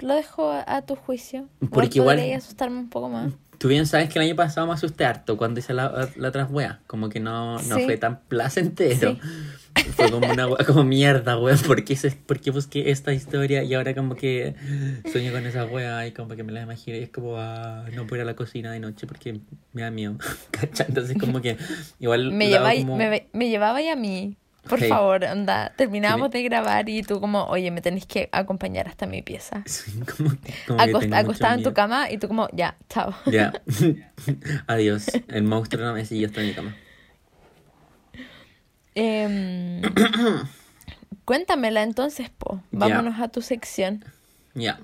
Speaker 1: lo dejo a, tu juicio.
Speaker 2: Porque igual-
Speaker 1: podría asustarme un poco más.
Speaker 2: Tú bien sabes que el año pasado me asusté harto cuando hice la, la wea. Como que no, no
Speaker 1: Sí.
Speaker 2: fue tan placentero. Fue como una wea, como mierda, wea. ¿Por qué, se- por qué busqué esta historia y ahora como que sueño con esa wea y como que me la imagino y es como ah, no puedo ir a la cocina de noche porque me da miedo. ¿Cachai? Entonces como que igual...
Speaker 1: Me,
Speaker 2: lo hago
Speaker 1: lleva,
Speaker 2: como-
Speaker 1: me, me llevaba y a mí. Por favor, anda. Terminábamos de grabar y tú como, oye, me tenés que acompañar hasta mi pieza.
Speaker 2: Sí, como, como
Speaker 1: Acost- acostada en tu cama y tú como, ya, chao.
Speaker 2: Ya. Adiós. El monstruo no me siguió hasta mi cama.
Speaker 1: Em, cuéntamela entonces, po. Vámonos a tu sección.
Speaker 2: Ya.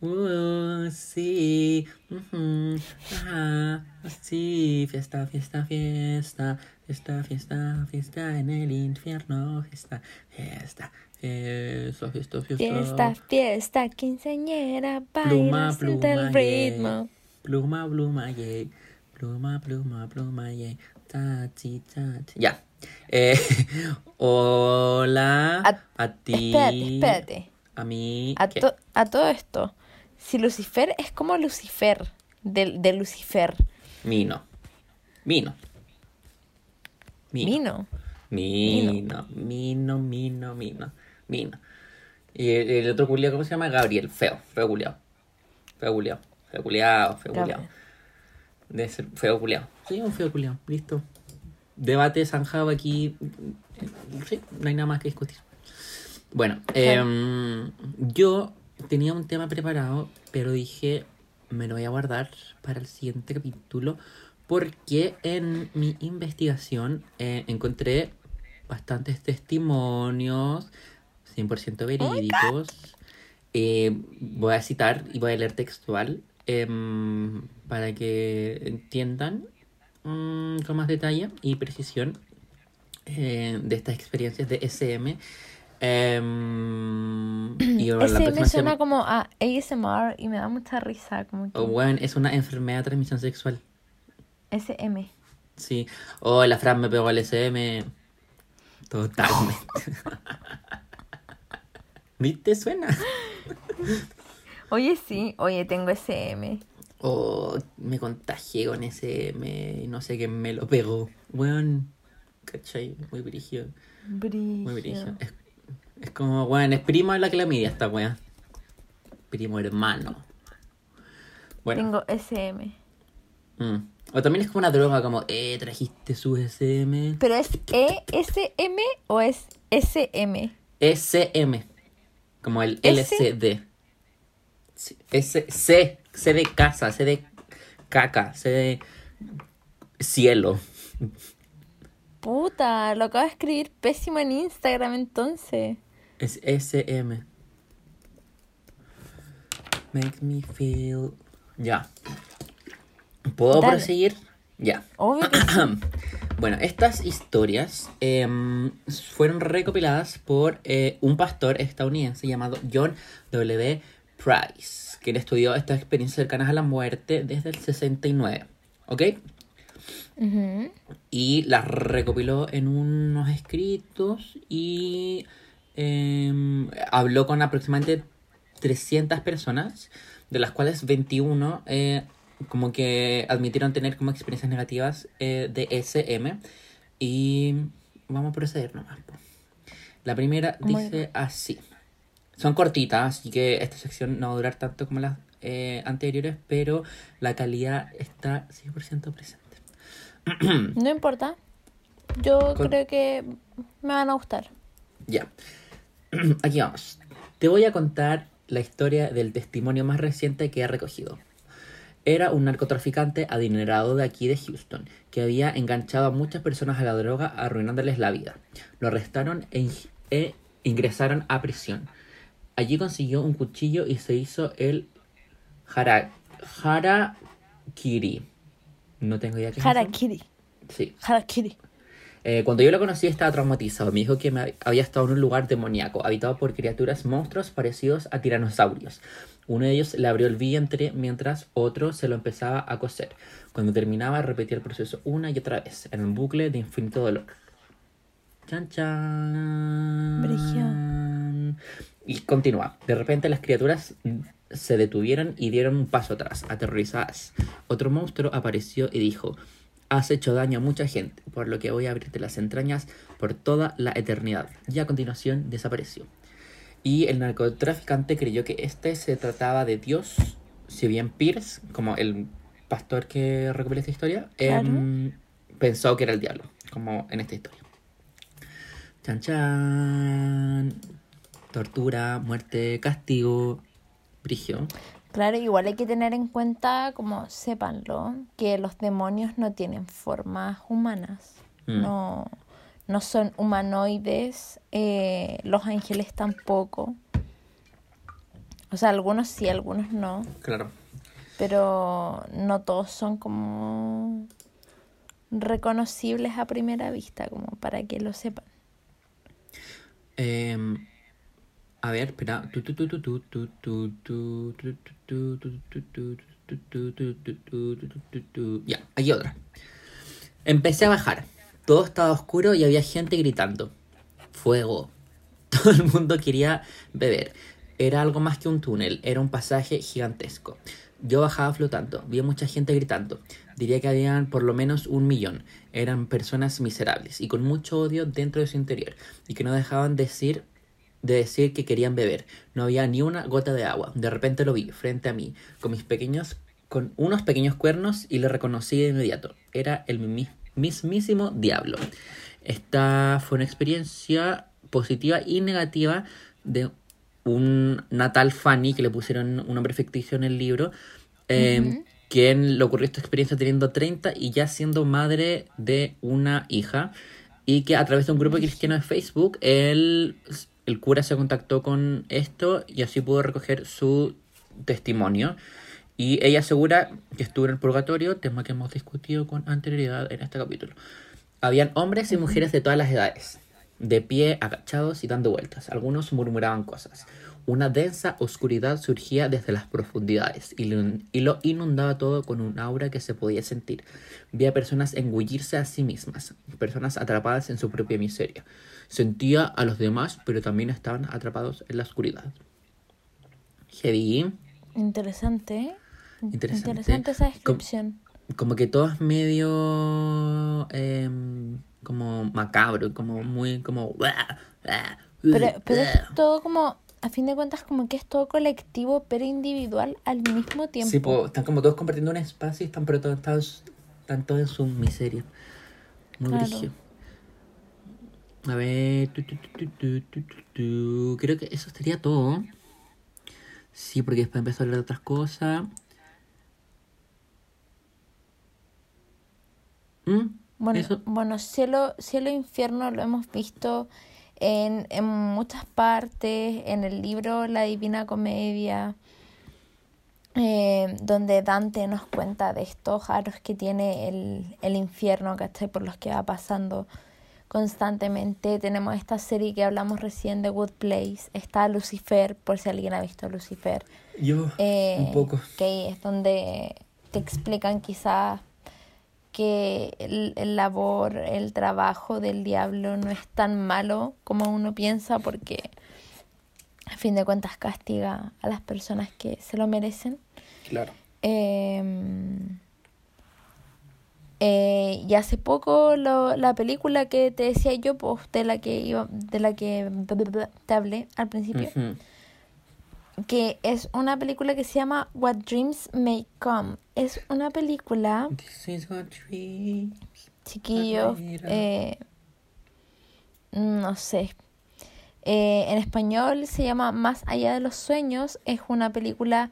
Speaker 2: Uh, sí. ujú, Ajá. Sí. Fiesta, fiesta, fiesta. Fiesta, fiesta, fiesta en el infierno. Fiesta, fiesta. Fiesta, fiesta, fiesta.
Speaker 1: Fiesta, fiesta, quinceañera,
Speaker 2: Pluma,
Speaker 1: baila, el ritmo.
Speaker 2: Pluma, pluma, yay. Pluma, pluma, pluma, yay. Tachi, tachi. Ya. Eh, hola
Speaker 1: A-
Speaker 2: a, ti.
Speaker 1: Espérate, espérate.
Speaker 2: A mí.
Speaker 1: A, to- a todo esto, si Lucifer es como Lucifer, de, de Lucifer,
Speaker 2: Mino. Mino.
Speaker 1: vino.
Speaker 2: Mino, Mino, Mino, Mino, Mino. Y el, el otro culiao, ¿cómo se llama? Gabriel, feo, feo culiao. Feo culiao, feo culiao, feo culiao. Debe ser feo culiao. Sí, un feo culiao, listo. Debate zanjado aquí. Sí, no hay nada más que discutir. Bueno, em, yo tenía un tema preparado, pero dije, me lo voy a guardar para el siguiente capítulo, porque en mi investigación eh, encontré bastantes testimonios 100% verídicos. Eh, voy a citar y voy a leer textual em, para que entiendan mm, con más detalle y precisión eh, de estas experiencias de SM. Em, y
Speaker 1: Ese me suena como a ASMR y me da mucha risa, como que
Speaker 2: Oh, weón, es una enfermedad de transmisión sexual.
Speaker 1: SM.
Speaker 2: Sí. Oh, la Fran me pegó al SM. Totalmente. ¿Viste? Suena.
Speaker 1: Oye, sí, oye, tengo SM.
Speaker 2: Oh, me contagié con SM y no sé quién me lo pegó. Weón, ¿cachai? Muy brígido. Muy brígido. Es, es como, bueno, es primo de la clamidia esta wea. Primo hermano. Bueno.
Speaker 1: Tengo SM.
Speaker 2: mm. O también es como una droga, como, eh, trajiste su SM.
Speaker 1: ¿Pero es ESM o es SM?
Speaker 2: SM. Como el
Speaker 1: ¿S?
Speaker 2: LCD. S, C, C de casa, C de caca, C de cielo.
Speaker 1: Puta, lo acabo de escribir pésimo en Instagram entonces.
Speaker 2: Es SM. Makes me feel. Ya. ¿Puedo
Speaker 1: Dale.
Speaker 2: proseguir? Ya.
Speaker 1: Obvio que sí.
Speaker 2: Bueno, estas historias em, fueron recopiladas por eh, un pastor estadounidense llamado John W. Price, él estudió estas experiencias cercanas a la muerte desde el 69. ¿Ok? Y las recopiló en unos escritos y em, habló con aproximadamente 300 personas, de las cuales 21 eh, como que admitieron tener como experiencias negativas eh, de SM y vamos a proceder nomás. La primera
Speaker 1: Muy
Speaker 2: dice así. Son cortitas, así que esta sección no va a durar tanto como las eh, anteriores, pero la calidad está 100% presente.
Speaker 1: No importa. Yo
Speaker 2: Con-
Speaker 1: creo que me van a gustar.
Speaker 2: Ya. Aquí vamos. Te voy a contar la historia del testimonio más reciente que he recogido. Era un narcotraficante adinerado de aquí de Houston, que había enganchado a muchas personas a la droga, arruinándoles la vida. Lo arrestaron e, e ingresaron a prisión. Allí consiguió un cuchillo y se hizo el hara, harakiri. No tengo idea qué es eso.
Speaker 1: Harakiri.
Speaker 2: Sí.
Speaker 1: Harakiri.
Speaker 2: Eh, cuando yo lo conocí estaba traumatizado. Me dijo que me había estado en un lugar demoníaco, habitado por criaturas monstruos parecidos a tiranosaurios. Uno de ellos le abrió el vientre mientras otro se lo empezaba a coser. Cuando terminaba repetía el proceso una y otra vez, en un bucle de infinito dolor. Chan chan. Y continúa. De repente las criaturas se detuvieron y dieron un paso atrás, aterrorizadas. Otro monstruo apareció y dijo, has hecho daño a mucha gente, por lo que voy a abrirte las entrañas por toda la eternidad. Y a continuación desapareció. Y el narcotraficante creyó que este se trataba de Dios, si bien Pierce, como el pastor que recopila esta historia,
Speaker 1: Claro.
Speaker 2: em, pensó que era el diablo, como en esta historia. Chan chan. Tortura, muerte, castigo, brigio.
Speaker 1: Claro, igual hay que tener en cuenta, como sépanlo, que los demonios no tienen formas humanas.
Speaker 2: Mm.
Speaker 1: No, no son humanoides. eh, los ángeles tampoco. O sea, algunos sí, algunos no.
Speaker 2: Claro.
Speaker 1: Pero no todos son como reconocibles a primera vista, como para que lo sepan.
Speaker 2: Em, a ver, espera. Ya, aquí otra. Empecé a bajar. Todo estaba oscuro y había gente gritando. Fuego. Todo el mundo quería beber. Era algo más que un túnel, era un pasaje gigantesco. Yo bajaba flotando, vi mucha gente gritando. Diría que habían por lo menos un millón. Eran personas miserables y con mucho odio dentro de su interior y que no dejaban decir de decir que querían beber. No había ni una gota de agua. De repente lo vi frente a mí, con mis pequeños, con unos pequeños cuernos y lo reconocí de inmediato. Era el mi- mismísimo diablo. Esta fue una experiencia positiva y negativa de un Natal Fanny, que le pusieron un nombre ficticio en el libro, eh, quien le ocurrió esta experiencia teniendo 30 y ya siendo madre de una hija, y que a través de un grupo cristiano de Facebook, él, el cura se contactó con esto y así pudo recoger su testimonio. Y ella asegura que estuvo en el purgatorio, tema que hemos discutido con anterioridad en este capítulo. Habían hombres y mujeres de todas las edades, de pie, agachados y dando vueltas. Algunos murmuraban cosas. Una densa oscuridad surgía desde las profundidades y lo, inundaba todo con un aura que se podía sentir. Vi a personas engullirse a sí mismas, personas atrapadas en su propia miseria. Sentía a los demás, pero también estaban atrapados en la oscuridad. Heavy.
Speaker 1: Interesante, ¿eh?
Speaker 2: Interesante.
Speaker 1: Interesante esa descripción.
Speaker 2: como que todo es medio em, como macabro, como muy como...
Speaker 1: Pero, pero es todo como, a fin de cuentas, como que es todo colectivo, pero individual al mismo tiempo.
Speaker 2: Sí, po, están como todos compartiendo un espacio y están, pero todos, todos- están todos en su miseria. Muy
Speaker 1: Claro.
Speaker 2: A ver. tu, tu, tu, tu, tu, tu, tu, tu. Creo que eso estaría todo. Sí, porque después empezó a hablar de otras cosas. ¿Mm?
Speaker 1: Bueno,
Speaker 2: Eso.
Speaker 1: bueno cielo, cielo e infierno lo hemos visto en, en muchas partes, en el libro La Divina Comedia, eh, donde Dante nos cuenta de estos aros que tiene el, el infierno, ¿cachai? Por los que va pasando constantemente. Tenemos esta serie que hablamos recién de Good Place, está Lucifer, por si alguien ha visto Lucifer.
Speaker 2: Yo,
Speaker 1: Eh,
Speaker 2: un poco.
Speaker 1: Que es donde te explican quizás que el, el labor, el trabajo del diablo no es tan malo como uno piensa porque a fin de cuentas castiga a las personas que se lo merecen.
Speaker 2: Claro.
Speaker 1: Eh, eh, y hace poco lo- la película que te decía yo, pues, de la que iba, de la que te hablé al principio, que es una película que se llama What Dreams May Come. Es una película,
Speaker 2: This is what dreams.
Speaker 1: chiquillos, eh, no sé. Eh, en español se llama Más allá de los sueños. Es una película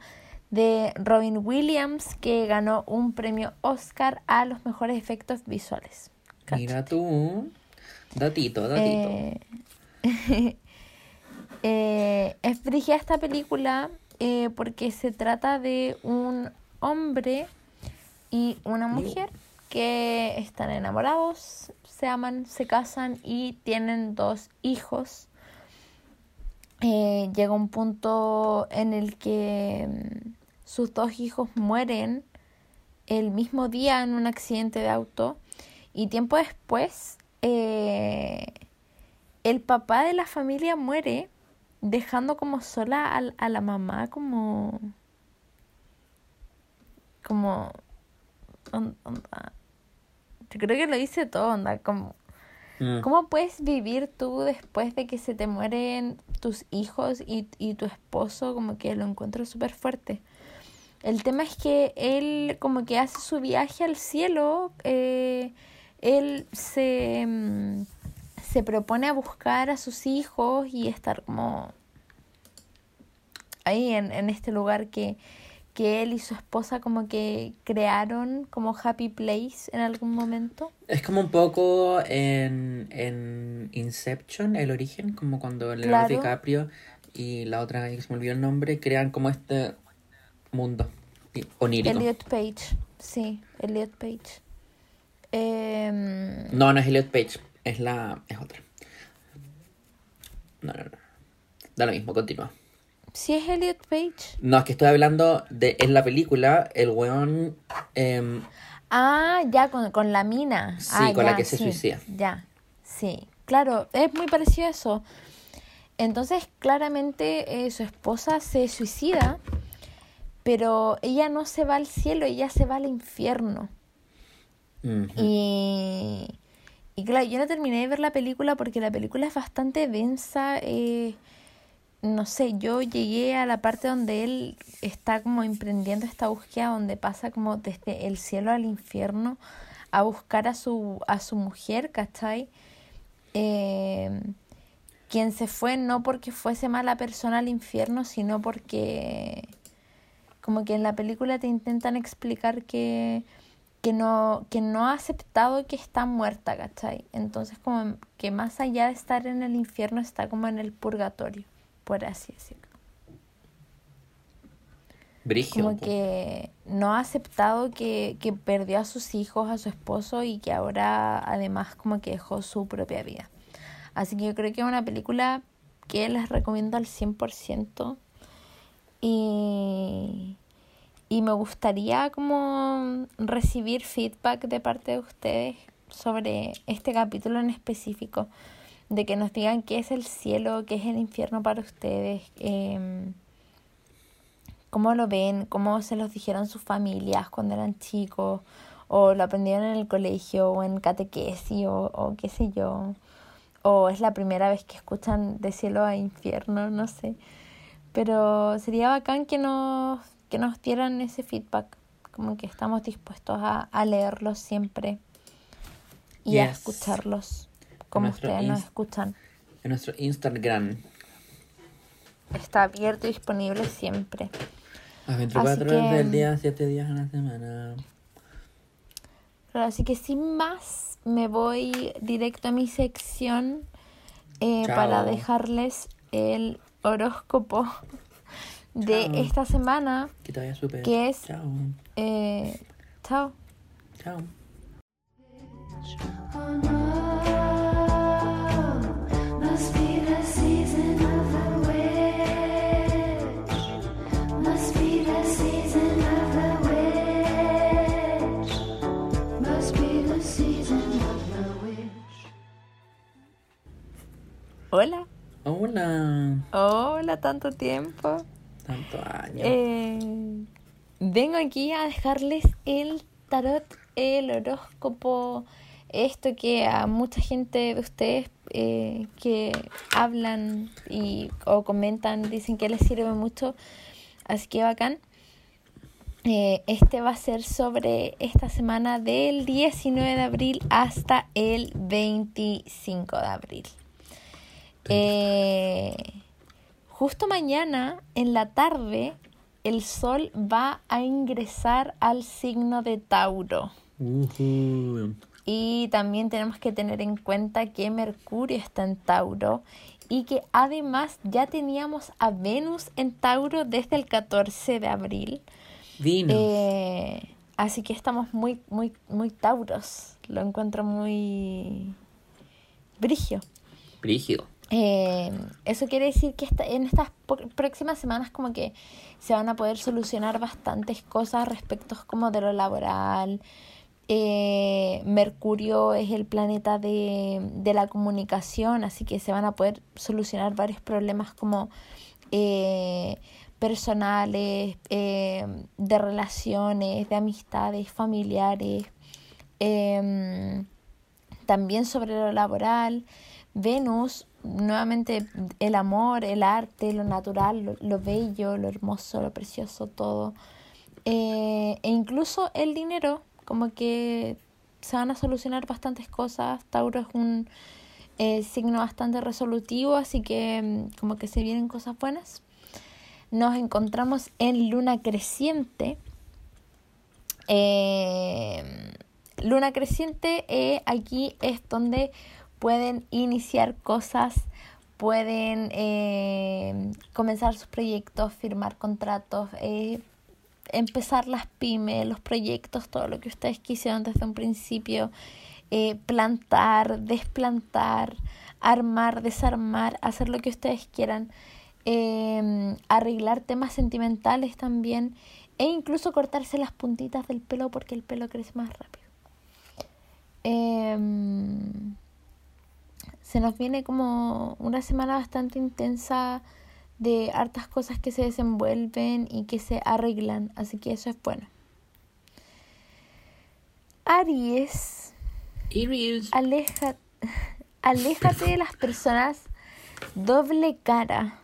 Speaker 1: de Robin Williams que ganó un premio Oscar a los mejores efectos visuales.
Speaker 2: Mira tú. Datito, datito.
Speaker 1: Eh, eh, es esta película eh, porque se trata de un hombre y una mujer que están enamorados, se aman, se casan y tienen dos hijos. Eh, llega un punto en el que mm, sus dos hijos mueren el mismo día en un accidente de auto y tiempo después eh, el papá de la familia muere dejando como sola al- a, la mamá como como on- onda. yo creo que lo hice todo onda como
Speaker 2: Mm.
Speaker 1: ¿Cómo puedes vivir tú después de que se te mueren tus hijos y, y tu esposo? Como que lo encuentro súper fuerte. El tema es que él como que hace su viaje al cielo, eh, él se, mm, se propone a buscar a sus hijos y estar como ahí en, en este lugar que, que él y su esposa como que crearon como Happy Place en algún momento.
Speaker 2: Es como un poco en, en Inception, el origen, como cuando Leonardo
Speaker 1: Claro.
Speaker 2: DiCaprio y la otra, que se me olvidó el nombre, crean como este mundo onírico.
Speaker 1: Elliot Page, sí, Elliot Page. Em,
Speaker 2: No, no es Elliot Page, es la. es otra. No, no, no. Da lo mismo, continúa.
Speaker 1: sí es Elliot Page.
Speaker 2: No, es que estoy hablando de. En la película, el weón. em,
Speaker 1: Ah, ya con, con la mina.
Speaker 2: Sí,
Speaker 1: Ah,
Speaker 2: con la que se
Speaker 1: sí,
Speaker 2: suicida.
Speaker 1: Ya, sí. Claro, es muy parecido a eso. Entonces, claramente eh, su esposa se suicida, pero ella no se va al cielo, ella se va al infierno. Y, y claro, yo no terminé de ver la película porque la película es bastante densa. eh, no sé, yo llegué a la parte donde él está como emprendiendo esta búsqueda, donde pasa como desde el cielo al infierno a buscar a su, a su mujer, ¿cachai? Eh, quien se fue no porque fuese mala persona al infierno, sino porque como que en la película te intentan explicar que, que no, que no ha aceptado que está muerta, ¿cachai? Entonces como que más allá de estar en el infierno está como en el purgatorio, por así decirlo.
Speaker 2: Brigio,
Speaker 1: Como que no ha aceptado que, que perdió a sus hijos, a su esposo y que ahora además como que dejó su propia vida. Así que yo creo que es una película que les recomiendo al 100%. Y, y me gustaría como recibir feedback de parte de ustedes sobre este capítulo en específico. De que nos digan qué es el cielo, qué es el infierno para ustedes. em, cómo lo ven, cómo se los dijeron sus familias cuando eran chicos, o lo aprendieron en el colegio o en catequesis o, o qué sé yo, o es la primera vez que escuchan de cielo a infierno, no sé. Pero sería bacán que nos, que nos dieran ese feedback, como que estamos dispuestos a, a leerlos siempre y a escucharlos como ustedes nos escuchan.
Speaker 2: En nuestro Instagram.
Speaker 1: Está abierto y disponible siempre.
Speaker 2: Las 24
Speaker 1: Así
Speaker 2: horas del día, 7 días a la semana.
Speaker 1: Claro, así que sin más, me voy directo a mi sección eh, para dejarles el horóscopo de
Speaker 2: Chao.
Speaker 1: esta semana.
Speaker 2: Que te vaya súper.
Speaker 1: ¿Qué es?
Speaker 2: Chao.
Speaker 1: Eh, chao.
Speaker 2: Chao.
Speaker 1: Hola.
Speaker 2: Hola.
Speaker 1: Hola, tanto tiempo.
Speaker 2: Tanto años.
Speaker 1: Eh, vengo aquí a dejarles el tarot, el horóscopo, esto que a mucha gente de ustedes eh, que hablan y, o comentan dicen que les sirve mucho, así que bacán. Eh, este va a ser sobre esta semana del 19 de abril hasta el 25 de abril. Eh, justo mañana en la tarde el sol va a ingresar al signo de Tauro. Y también tenemos que tener en cuenta que Mercurio está en Tauro y que además ya teníamos a Venus en Tauro desde el 14 de abril.
Speaker 2: Vino.
Speaker 1: Eh, así que estamos muy, muy, muy Tauros. Lo encuentro muy brigio.
Speaker 2: Brígido.
Speaker 1: Eh, eso quiere decir que esta- en estas próximas semanas como que se van a poder solucionar bastantes cosas respecto como de lo laboral. Eh, Mercurio es el planeta de, de la comunicación, así que se van a poder solucionar varios problemas como eh, personales, de relaciones, de amistades, familiares. Em, también sobre lo laboral, Venus, nuevamente el amor, el arte, lo natural, lo, lo bello, lo hermoso, lo precioso, todo. Eh, e incluso el dinero, como que se van a solucionar bastantes cosas. Tauro es un eh, signo bastante resolutivo, así que mm, como que se vienen cosas buenas. Nos encontramos en luna creciente. Eh, luna creciente aquí es donde pueden iniciar cosas, pueden eh, comenzar sus proyectos, firmar contratos, eh, empezar las pymes, los proyectos, todo lo que ustedes quisieron desde un principio, eh, plantar, desplantar, armar, desarmar, hacer lo que ustedes quieran, eh, arreglar temas sentimentales también e incluso cortarse las puntitas del pelo porque el pelo crece más rápido. Se nos viene como una semana bastante intensa de hartas cosas que se desenvuelven y que se arreglan, así que eso es bueno. Aries,
Speaker 2: Iris.
Speaker 1: aleja, aléjate de las personas doble cara.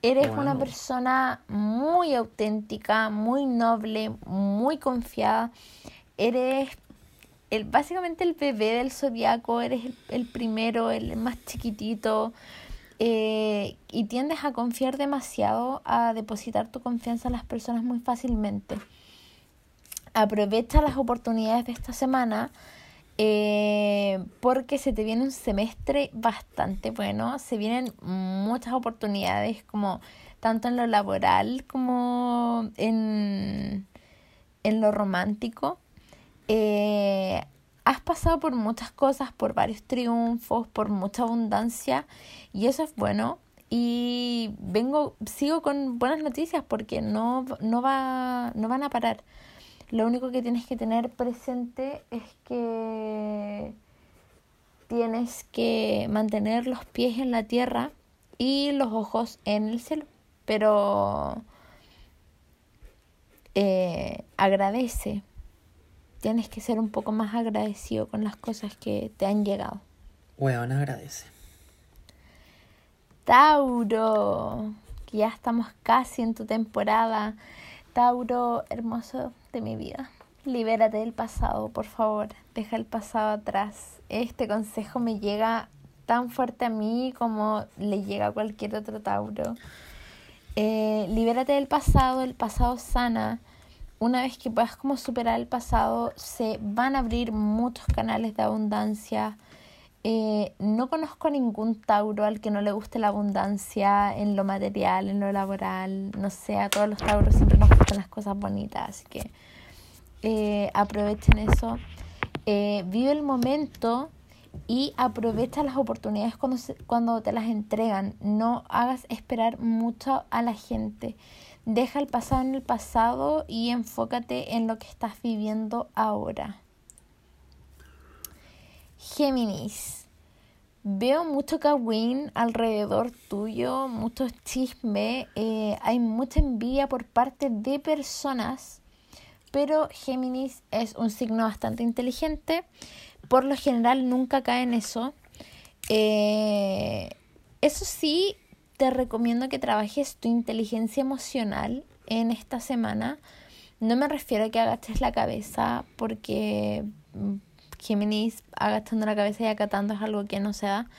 Speaker 1: Eres una persona muy auténtica, muy noble, muy confiada. Eres el, básicamente el bebé del zodiaco, eres el, primero, el más chiquitito. eh, y tiendes a confiar demasiado, a depositar tu confianza en las personas muy fácilmente. Aprovecha las oportunidades de esta semana eh, porque se te viene un semestre bastante bueno, se vienen muchas oportunidades como tanto en lo laboral como en, en lo romántico. Eh, has pasado por muchas cosas, por varios triunfos, por mucha abundancia y eso es bueno. Y vengo, sigo con buenas noticias porque no, no, va, no van a parar. Lo único que tienes que tener presente es que tienes que mantener los pies en la tierra y los ojos en el cielo. Pero eh, agradece, tienes que ser un poco más agradecido con las cosas que te han llegado.
Speaker 2: Weón, agradece.
Speaker 1: Tauro, que ya estamos casi en tu temporada. Tauro, hermoso de mi vida. Libérate del pasado, por favor. Deja el pasado atrás. Este consejo me llega tan fuerte a mí como le llega a cualquier otro Tauro. Eh, libérate del pasado, el pasado sana. Una vez que puedas como superar el pasado, se van a abrir muchos canales de abundancia. Eh, no conozco a ningún Tauro al que no le guste la abundancia en lo material, en lo laboral. No sé, a todos los Tauros siempre nos gustan las cosas bonitas, así que eh, aprovechen eso. Eh, vive el momento y aprovecha las oportunidades cuando, cuando te las entregan. No hagas esperar mucho a la gente. Deja el pasado en el pasado y enfócate en lo que estás viviendo ahora. Géminis. Veo mucho Kawin alrededor tuyo, mucho chisme, eh, hay mucha envidia por parte de personas, pero Géminis es un signo bastante inteligente, por lo general nunca cae en eso. Eh, eso sí, te recomiendo que trabajes tu inteligencia emocional en esta semana. No me refiero a que agaches la cabeza porque mm, Géminis agachando la cabeza y acatando es algo que no se da.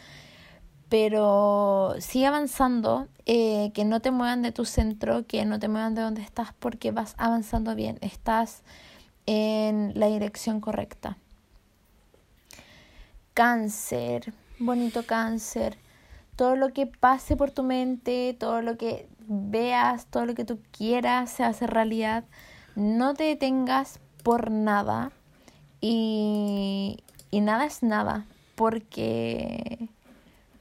Speaker 1: Pero sigue avanzando, eh, que no te muevan de tu centro, que no te muevan de donde estás porque vas avanzando bien, estás en la dirección correcta. Cáncer, bonito cáncer. Todo lo que pase por tu mente, todo lo que veas, todo lo que tú quieras se hace realidad. No te detengas por nada y, y nada es nada porque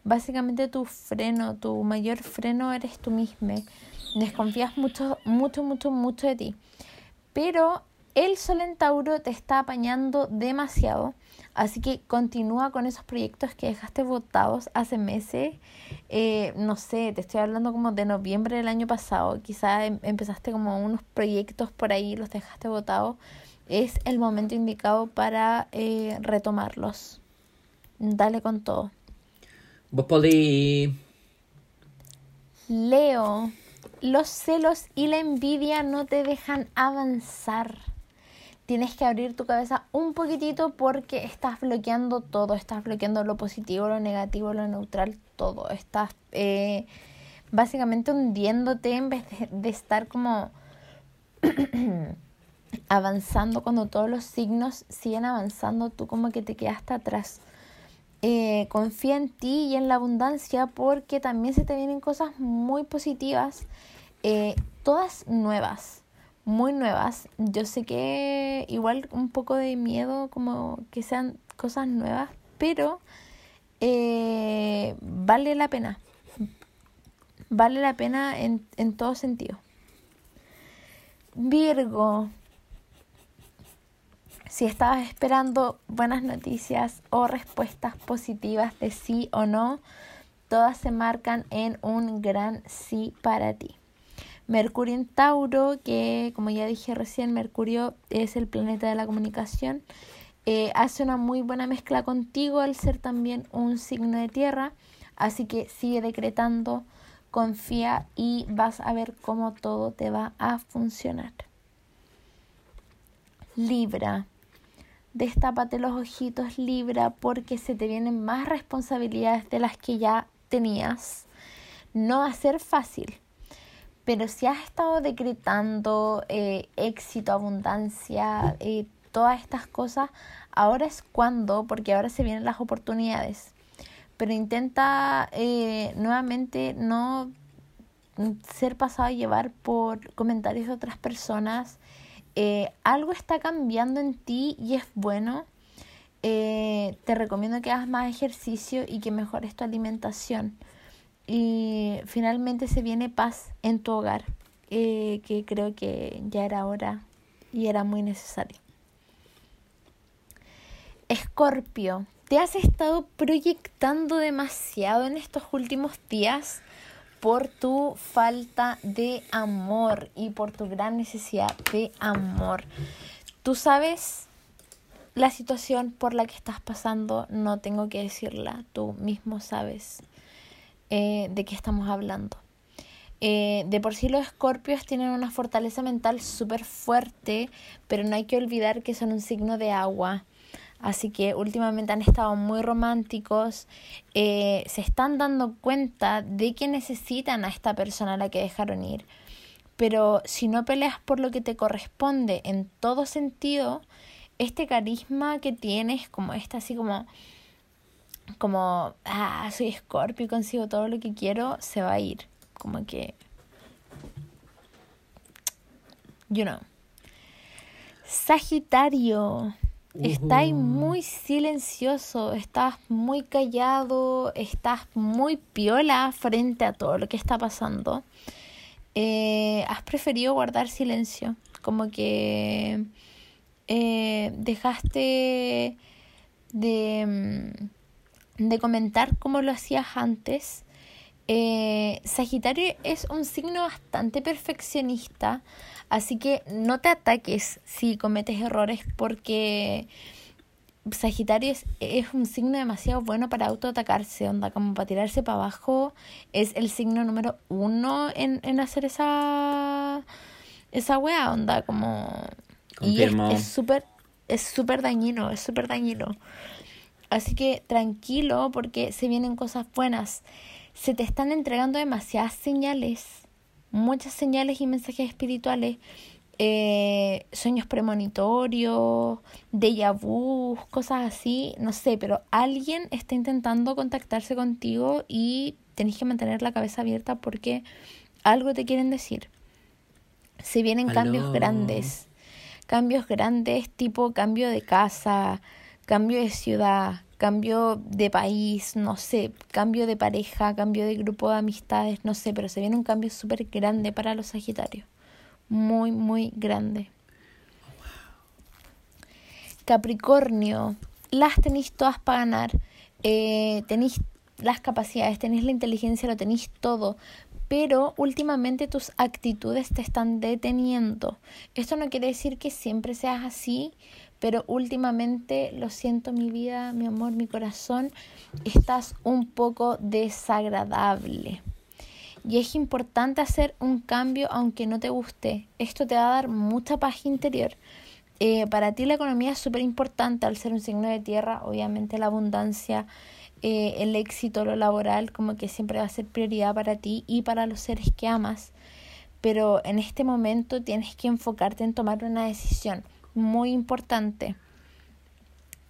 Speaker 1: básicamente tu freno, tu mayor freno eres tú mismo. Desconfías mucho, mucho, mucho, mucho de ti. Pero el Sol en Tauro te está apañando demasiado. Así que continúa con esos proyectos que dejaste votados hace meses. Eh, no sé, te estoy hablando como de noviembre del año pasado. Quizás em- empezaste como unos proyectos por ahí, los dejaste votados. Es el momento indicado para eh, retomarlos. Dale con todo.
Speaker 2: Vos podéis.
Speaker 1: Leo, los celos y la envidia no te dejan avanzar. Tienes que abrir tu cabeza un poquitito porque estás bloqueando todo, estás bloqueando lo positivo, lo negativo, lo neutral, todo. Estás eh, básicamente hundiéndote en vez de, estar como avanzando cuando todos los signos siguen avanzando, tú como que te quedaste atrás. Eh, confía en ti y en la abundancia porque también se te vienen cosas muy positivas, eh, todas nuevas, muy nuevas. Yo sé que igual un poco de miedo como que sean cosas nuevas, pero eh, vale la pena. Vale la pena en, en todo sentido. Virgo, si estabas esperando buenas noticias o respuestas positivas de sí o no, todas se marcan en un gran sí para ti. Mercurio en Tauro, que como ya dije recién, Mercurio es el planeta de la comunicación, eh, hace una muy buena mezcla contigo al ser también un signo de tierra, así que sigue decretando, confía y vas a ver cómo todo te va a funcionar. Libra, destápate los ojitos Libra porque se te vienen más responsabilidades de las que ya tenías. No va a ser fácil, pero si has estado decretando eh, éxito, abundancia, eh, todas estas cosas, ahora es cuando, porque ahora se vienen las oportunidades. Pero intenta eh, nuevamente no ser pasado a llevar por comentarios de otras personas. Eh, algo está cambiando en ti y es bueno. Eh, te recomiendo que hagas más ejercicio y que mejores tu alimentación. Y finalmente se viene paz en tu hogar, eh, que creo que ya era hora y era muy necesario. Escorpio, ¿te has estado proyectando demasiado en estos últimos días por tu falta de amor y por tu gran necesidad de amor? Tú sabes la situación por la que estás pasando no tengo que decirla, tú mismo sabes eh, de qué estamos hablando. Eh, de por sí los escorpios tienen una fortaleza mental súper fuerte, pero no hay que olvidar que son un signo de agua. Así que últimamente han estado muy románticos, eh, se están dando cuenta de que necesitan a esta persona a la que dejaron ir. Pero si no peleas por lo que te corresponde en todo sentido, este carisma que tienes, como esta así como, como, ah, soy escorpio y consigo todo lo que quiero, se va a ir. Como que, you know. Sagitario. Estás muy silencioso, estás muy callado, estás muy piola frente a todo lo que está pasando. Eh, has preferido guardar silencio, como que eh, dejaste de, mm, de comentar como lo hacías antes. Eh, Sagitario es un signo bastante perfeccionista, así que no te ataques si cometes errores porque Sagitario es, es un signo demasiado bueno para autoatacarse, onda, como para tirarse para abajo. Es el signo número uno en, en hacer esa, esa wea, onda, como... Y es súper es súper dañino, es súper dañino. Así que tranquilo porque se vienen cosas buenas. Se te están entregando demasiadas señales, muchas señales y mensajes espirituales, eh, sueños premonitorios, déjà vu, cosas así, no sé, pero alguien está intentando contactarse contigo y tenés que mantener la cabeza abierta porque algo te quieren decir. Se vienen cambios grandes, cambios grandes tipo cambio de casa, cambio de ciudad, cambio de país, no sé, cambio de pareja, cambio de grupo de amistades, no sé, pero se viene un cambio súper grande para los Sagitarios. Muy, muy grande. Capricornio, las tenéis todas para ganar. Eh, tenéis las capacidades, tenéis la inteligencia, lo tenéis todo. Pero últimamente tus actitudes te están deteniendo. Esto no quiere decir que siempre seas así, pero últimamente, lo siento mi vida, mi amor, mi corazón, estás un poco desagradable. Y es importante hacer un cambio aunque no te guste. Esto te va a dar mucha paz interior. Eh, para ti la economía es súper importante al ser un signo de tierra, obviamente la abundancia, eh, el éxito, lo laboral, como que siempre va a ser prioridad para ti y para los seres que amas. Pero en este momento tienes que enfocarte en tomar una decisión muy importante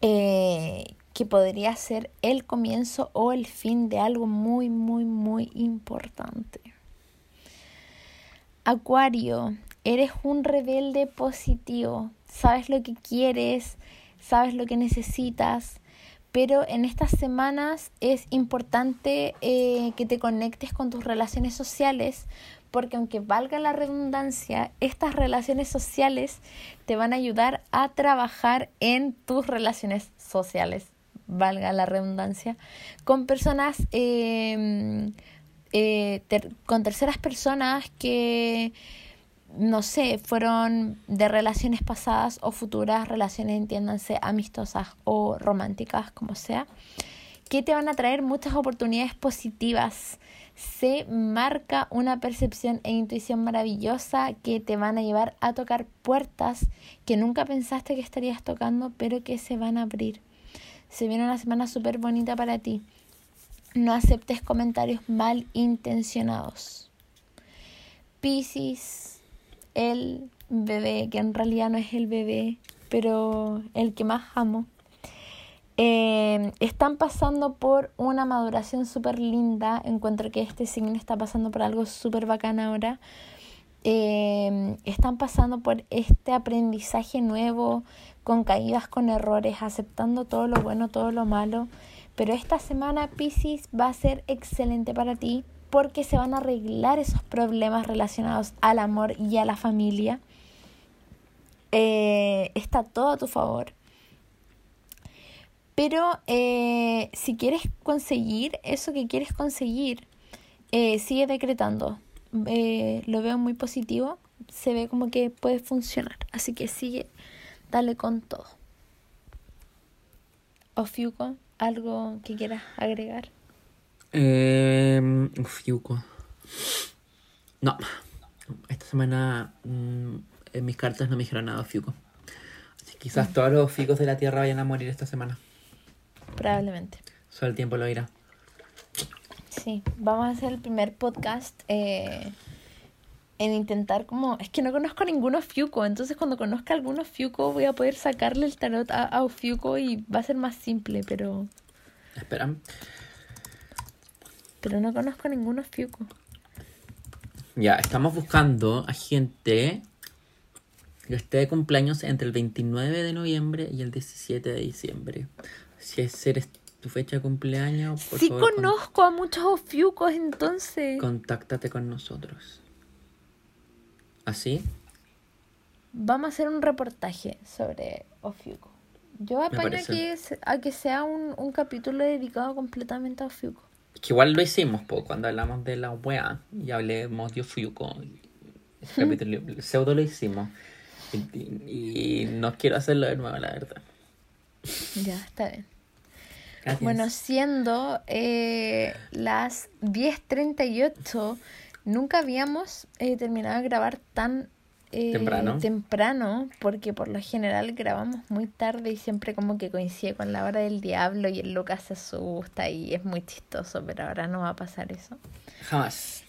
Speaker 1: eh, que podría ser el comienzo o el fin de algo muy, muy, muy importante. Acuario, eres un rebelde positivo, sabes lo que quieres, sabes lo que necesitas, pero en estas semanas es importante eh, que te conectes con tus relaciones sociales, porque aunque valga la redundancia, estas relaciones sociales te van a ayudar a trabajar en tus relaciones sociales, valga la redundancia, con personas, eh, eh, con terceras personas que no sé, fueron de relaciones pasadas o futuras, relaciones, entiéndanse, amistosas o románticas, como sea, que te van a traer muchas oportunidades positivas. Se marca una percepción e intuición maravillosa que te van a llevar a tocar puertas que nunca pensaste que estarías tocando, pero que se van a abrir. Se viene una semana súper bonita para ti. No aceptes comentarios mal intencionados. Piscis, el bebé, que en realidad no es el bebé, pero el que más amo. Eh, están pasando por una maduración súper linda. Encuentro que este signo está pasando por algo súper bacán ahora. Eh, están pasando por este aprendizaje nuevo, con caídas, con errores, aceptando todo lo bueno, todo lo malo. Pero esta semana Pisces va a ser excelente para ti porque se van a arreglar esos problemas relacionados al amor y a la familia. Eh, está todo a tu favor. Pero eh, si quieres conseguir eso que quieres conseguir, eh, sigue decretando. Eh, lo veo muy positivo. Se ve como que puede funcionar. Así que sigue, dale con todo. Ofiuco, algo que quieras agregar.
Speaker 2: Eh, uf, Yuko. No. Esta semana mm, en mis cartas no me dijeron nada de Fiuco. Así que quizás todos los ficos de la Tierra vayan a morir esta semana.
Speaker 1: Probablemente.
Speaker 2: Solo el tiempo lo dirá.
Speaker 1: Sí, vamos a hacer el primer podcast eh, en intentar como... Es que no conozco ninguno Fiuco, entonces cuando conozca alguno Fiuco voy a poder sacarle el tarot a, a Fiuco y va a ser más simple, pero...
Speaker 2: Espera.
Speaker 1: Pero no conozco ninguno Fiuco.
Speaker 2: Ya, estamos buscando a gente que esté de cumpleaños entre el 29 de noviembre y el 17 de diciembre. Si ese eres tu fecha de cumpleaños, por
Speaker 1: sí
Speaker 2: favor,
Speaker 1: conozco a muchos Ofiucos entonces.
Speaker 2: contáctate con nosotros. ¿Así?
Speaker 1: Vamos a hacer un reportaje sobre Ofiuco. Yo apaño que se- a que sea un, un capítulo dedicado completamente a Ofiuco.
Speaker 2: Que igual lo hicimos po, cuando hablamos de la wea y hablemos de Fiuco. Ese capítulo pseudo lo hicimos. Y, no quiero hacerlo de nuevo, la verdad.
Speaker 1: Ya, está bien.
Speaker 2: Gracias.
Speaker 1: Bueno, siendo eh, las 10.38, nunca habíamos eh, terminado de grabar tan eh,
Speaker 2: Temprano.
Speaker 1: temprano, porque por lo general grabamos muy tarde y siempre como que coincide con la hora del diablo y el Lucas se asusta y es muy chistoso, pero ahora no va a pasar eso.
Speaker 2: Jamás.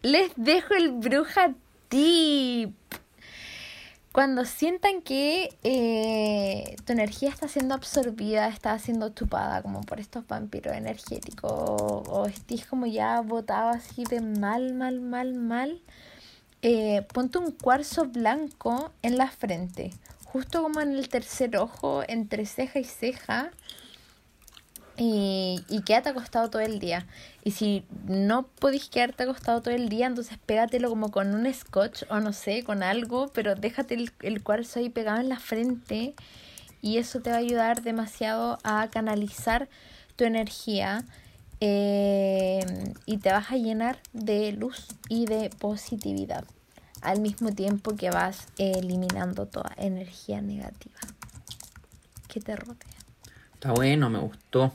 Speaker 1: Les dejo el bruja tip. Cuando sientan que eh, tu energía está siendo absorbida, está siendo chupada como por estos vampiros energéticos, o, o estés como ya botado así de mal, mal, mal, mal, eh, ponte un cuarzo blanco en la frente, justo como en el tercer ojo, entre ceja y ceja, y, y quédate acostado todo el día. Y si no podéis quedarte acostado todo el día, entonces pégatelo como con un scotch o no sé, con algo, pero déjate el, cuarzo ahí pegado en la frente y eso te va a ayudar demasiado a canalizar tu energía eh, y te vas a llenar de luz y de positividad al mismo tiempo que vas eliminando toda energía negativa que te rodea.
Speaker 2: Está bueno, me gustó.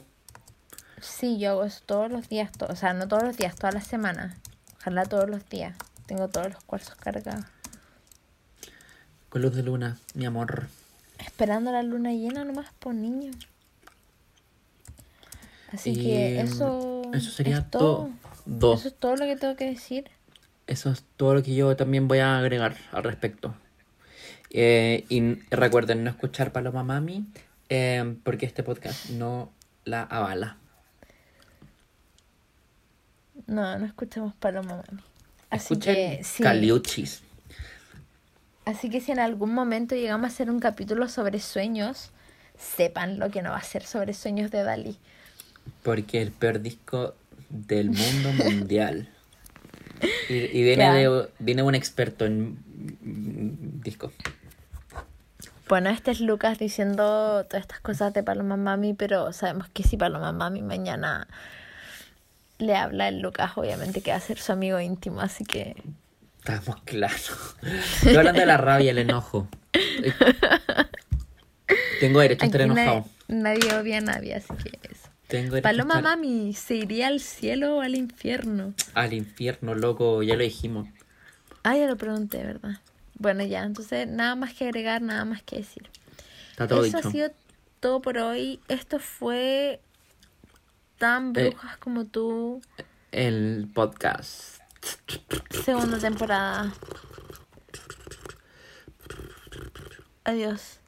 Speaker 1: Sí, yo hago eso todos los días, to- o sea, no todos los días, todas las semanas. Ojalá todos los días. Tengo todos los cuarzos cargados.
Speaker 2: Con luz de luna, mi amor.
Speaker 1: Esperando la luna llena nomás por niño. Así
Speaker 2: Y,
Speaker 1: que eso,
Speaker 2: eso sería
Speaker 1: es
Speaker 2: todo.
Speaker 1: Eso es todo lo que tengo que decir.
Speaker 2: Eso es todo lo que yo también voy a agregar al respecto. Eh, y recuerden no escuchar Paloma Mami, eh, porque este podcast no la avala.
Speaker 1: No, no escuchemos Paloma Mami. Así
Speaker 2: Escuchen
Speaker 1: que, sí.
Speaker 2: Caliuchis.
Speaker 1: Así que si en algún momento llegamos a hacer un capítulo sobre sueños, sepan lo que no va a ser sobre sueños de Dalí.
Speaker 2: Porque el peor disco del mundo mundial. Y, y viene, de, viene un experto en disco.
Speaker 1: Bueno, este es Lucas diciendo todas estas cosas de Paloma Mami, pero sabemos que si Paloma Mami mañana le habla el Lucas, obviamente que va a ser su amigo íntimo, así que
Speaker 2: Estamos claros. Estoy hablando de la rabia el enojo. Tengo derecho a estar
Speaker 1: aquí nadie,
Speaker 2: enojado.
Speaker 1: nadie odia a nadie, así que eso.
Speaker 2: Tengo
Speaker 1: Paloma
Speaker 2: estar
Speaker 1: Mami, ¿se iría al cielo o al infierno?
Speaker 2: al infierno, loco. Ya lo dijimos.
Speaker 1: Ah, ya lo pregunté, ¿verdad? Bueno, ya, entonces nada más que agregar, nada más que decir.
Speaker 2: Está todo
Speaker 1: Eso
Speaker 2: dicho.
Speaker 1: ha sido todo por hoy. Esto fue tan
Speaker 2: Eh.
Speaker 1: brujas como tú,
Speaker 2: El podcast.
Speaker 1: segunda temporada. Adiós.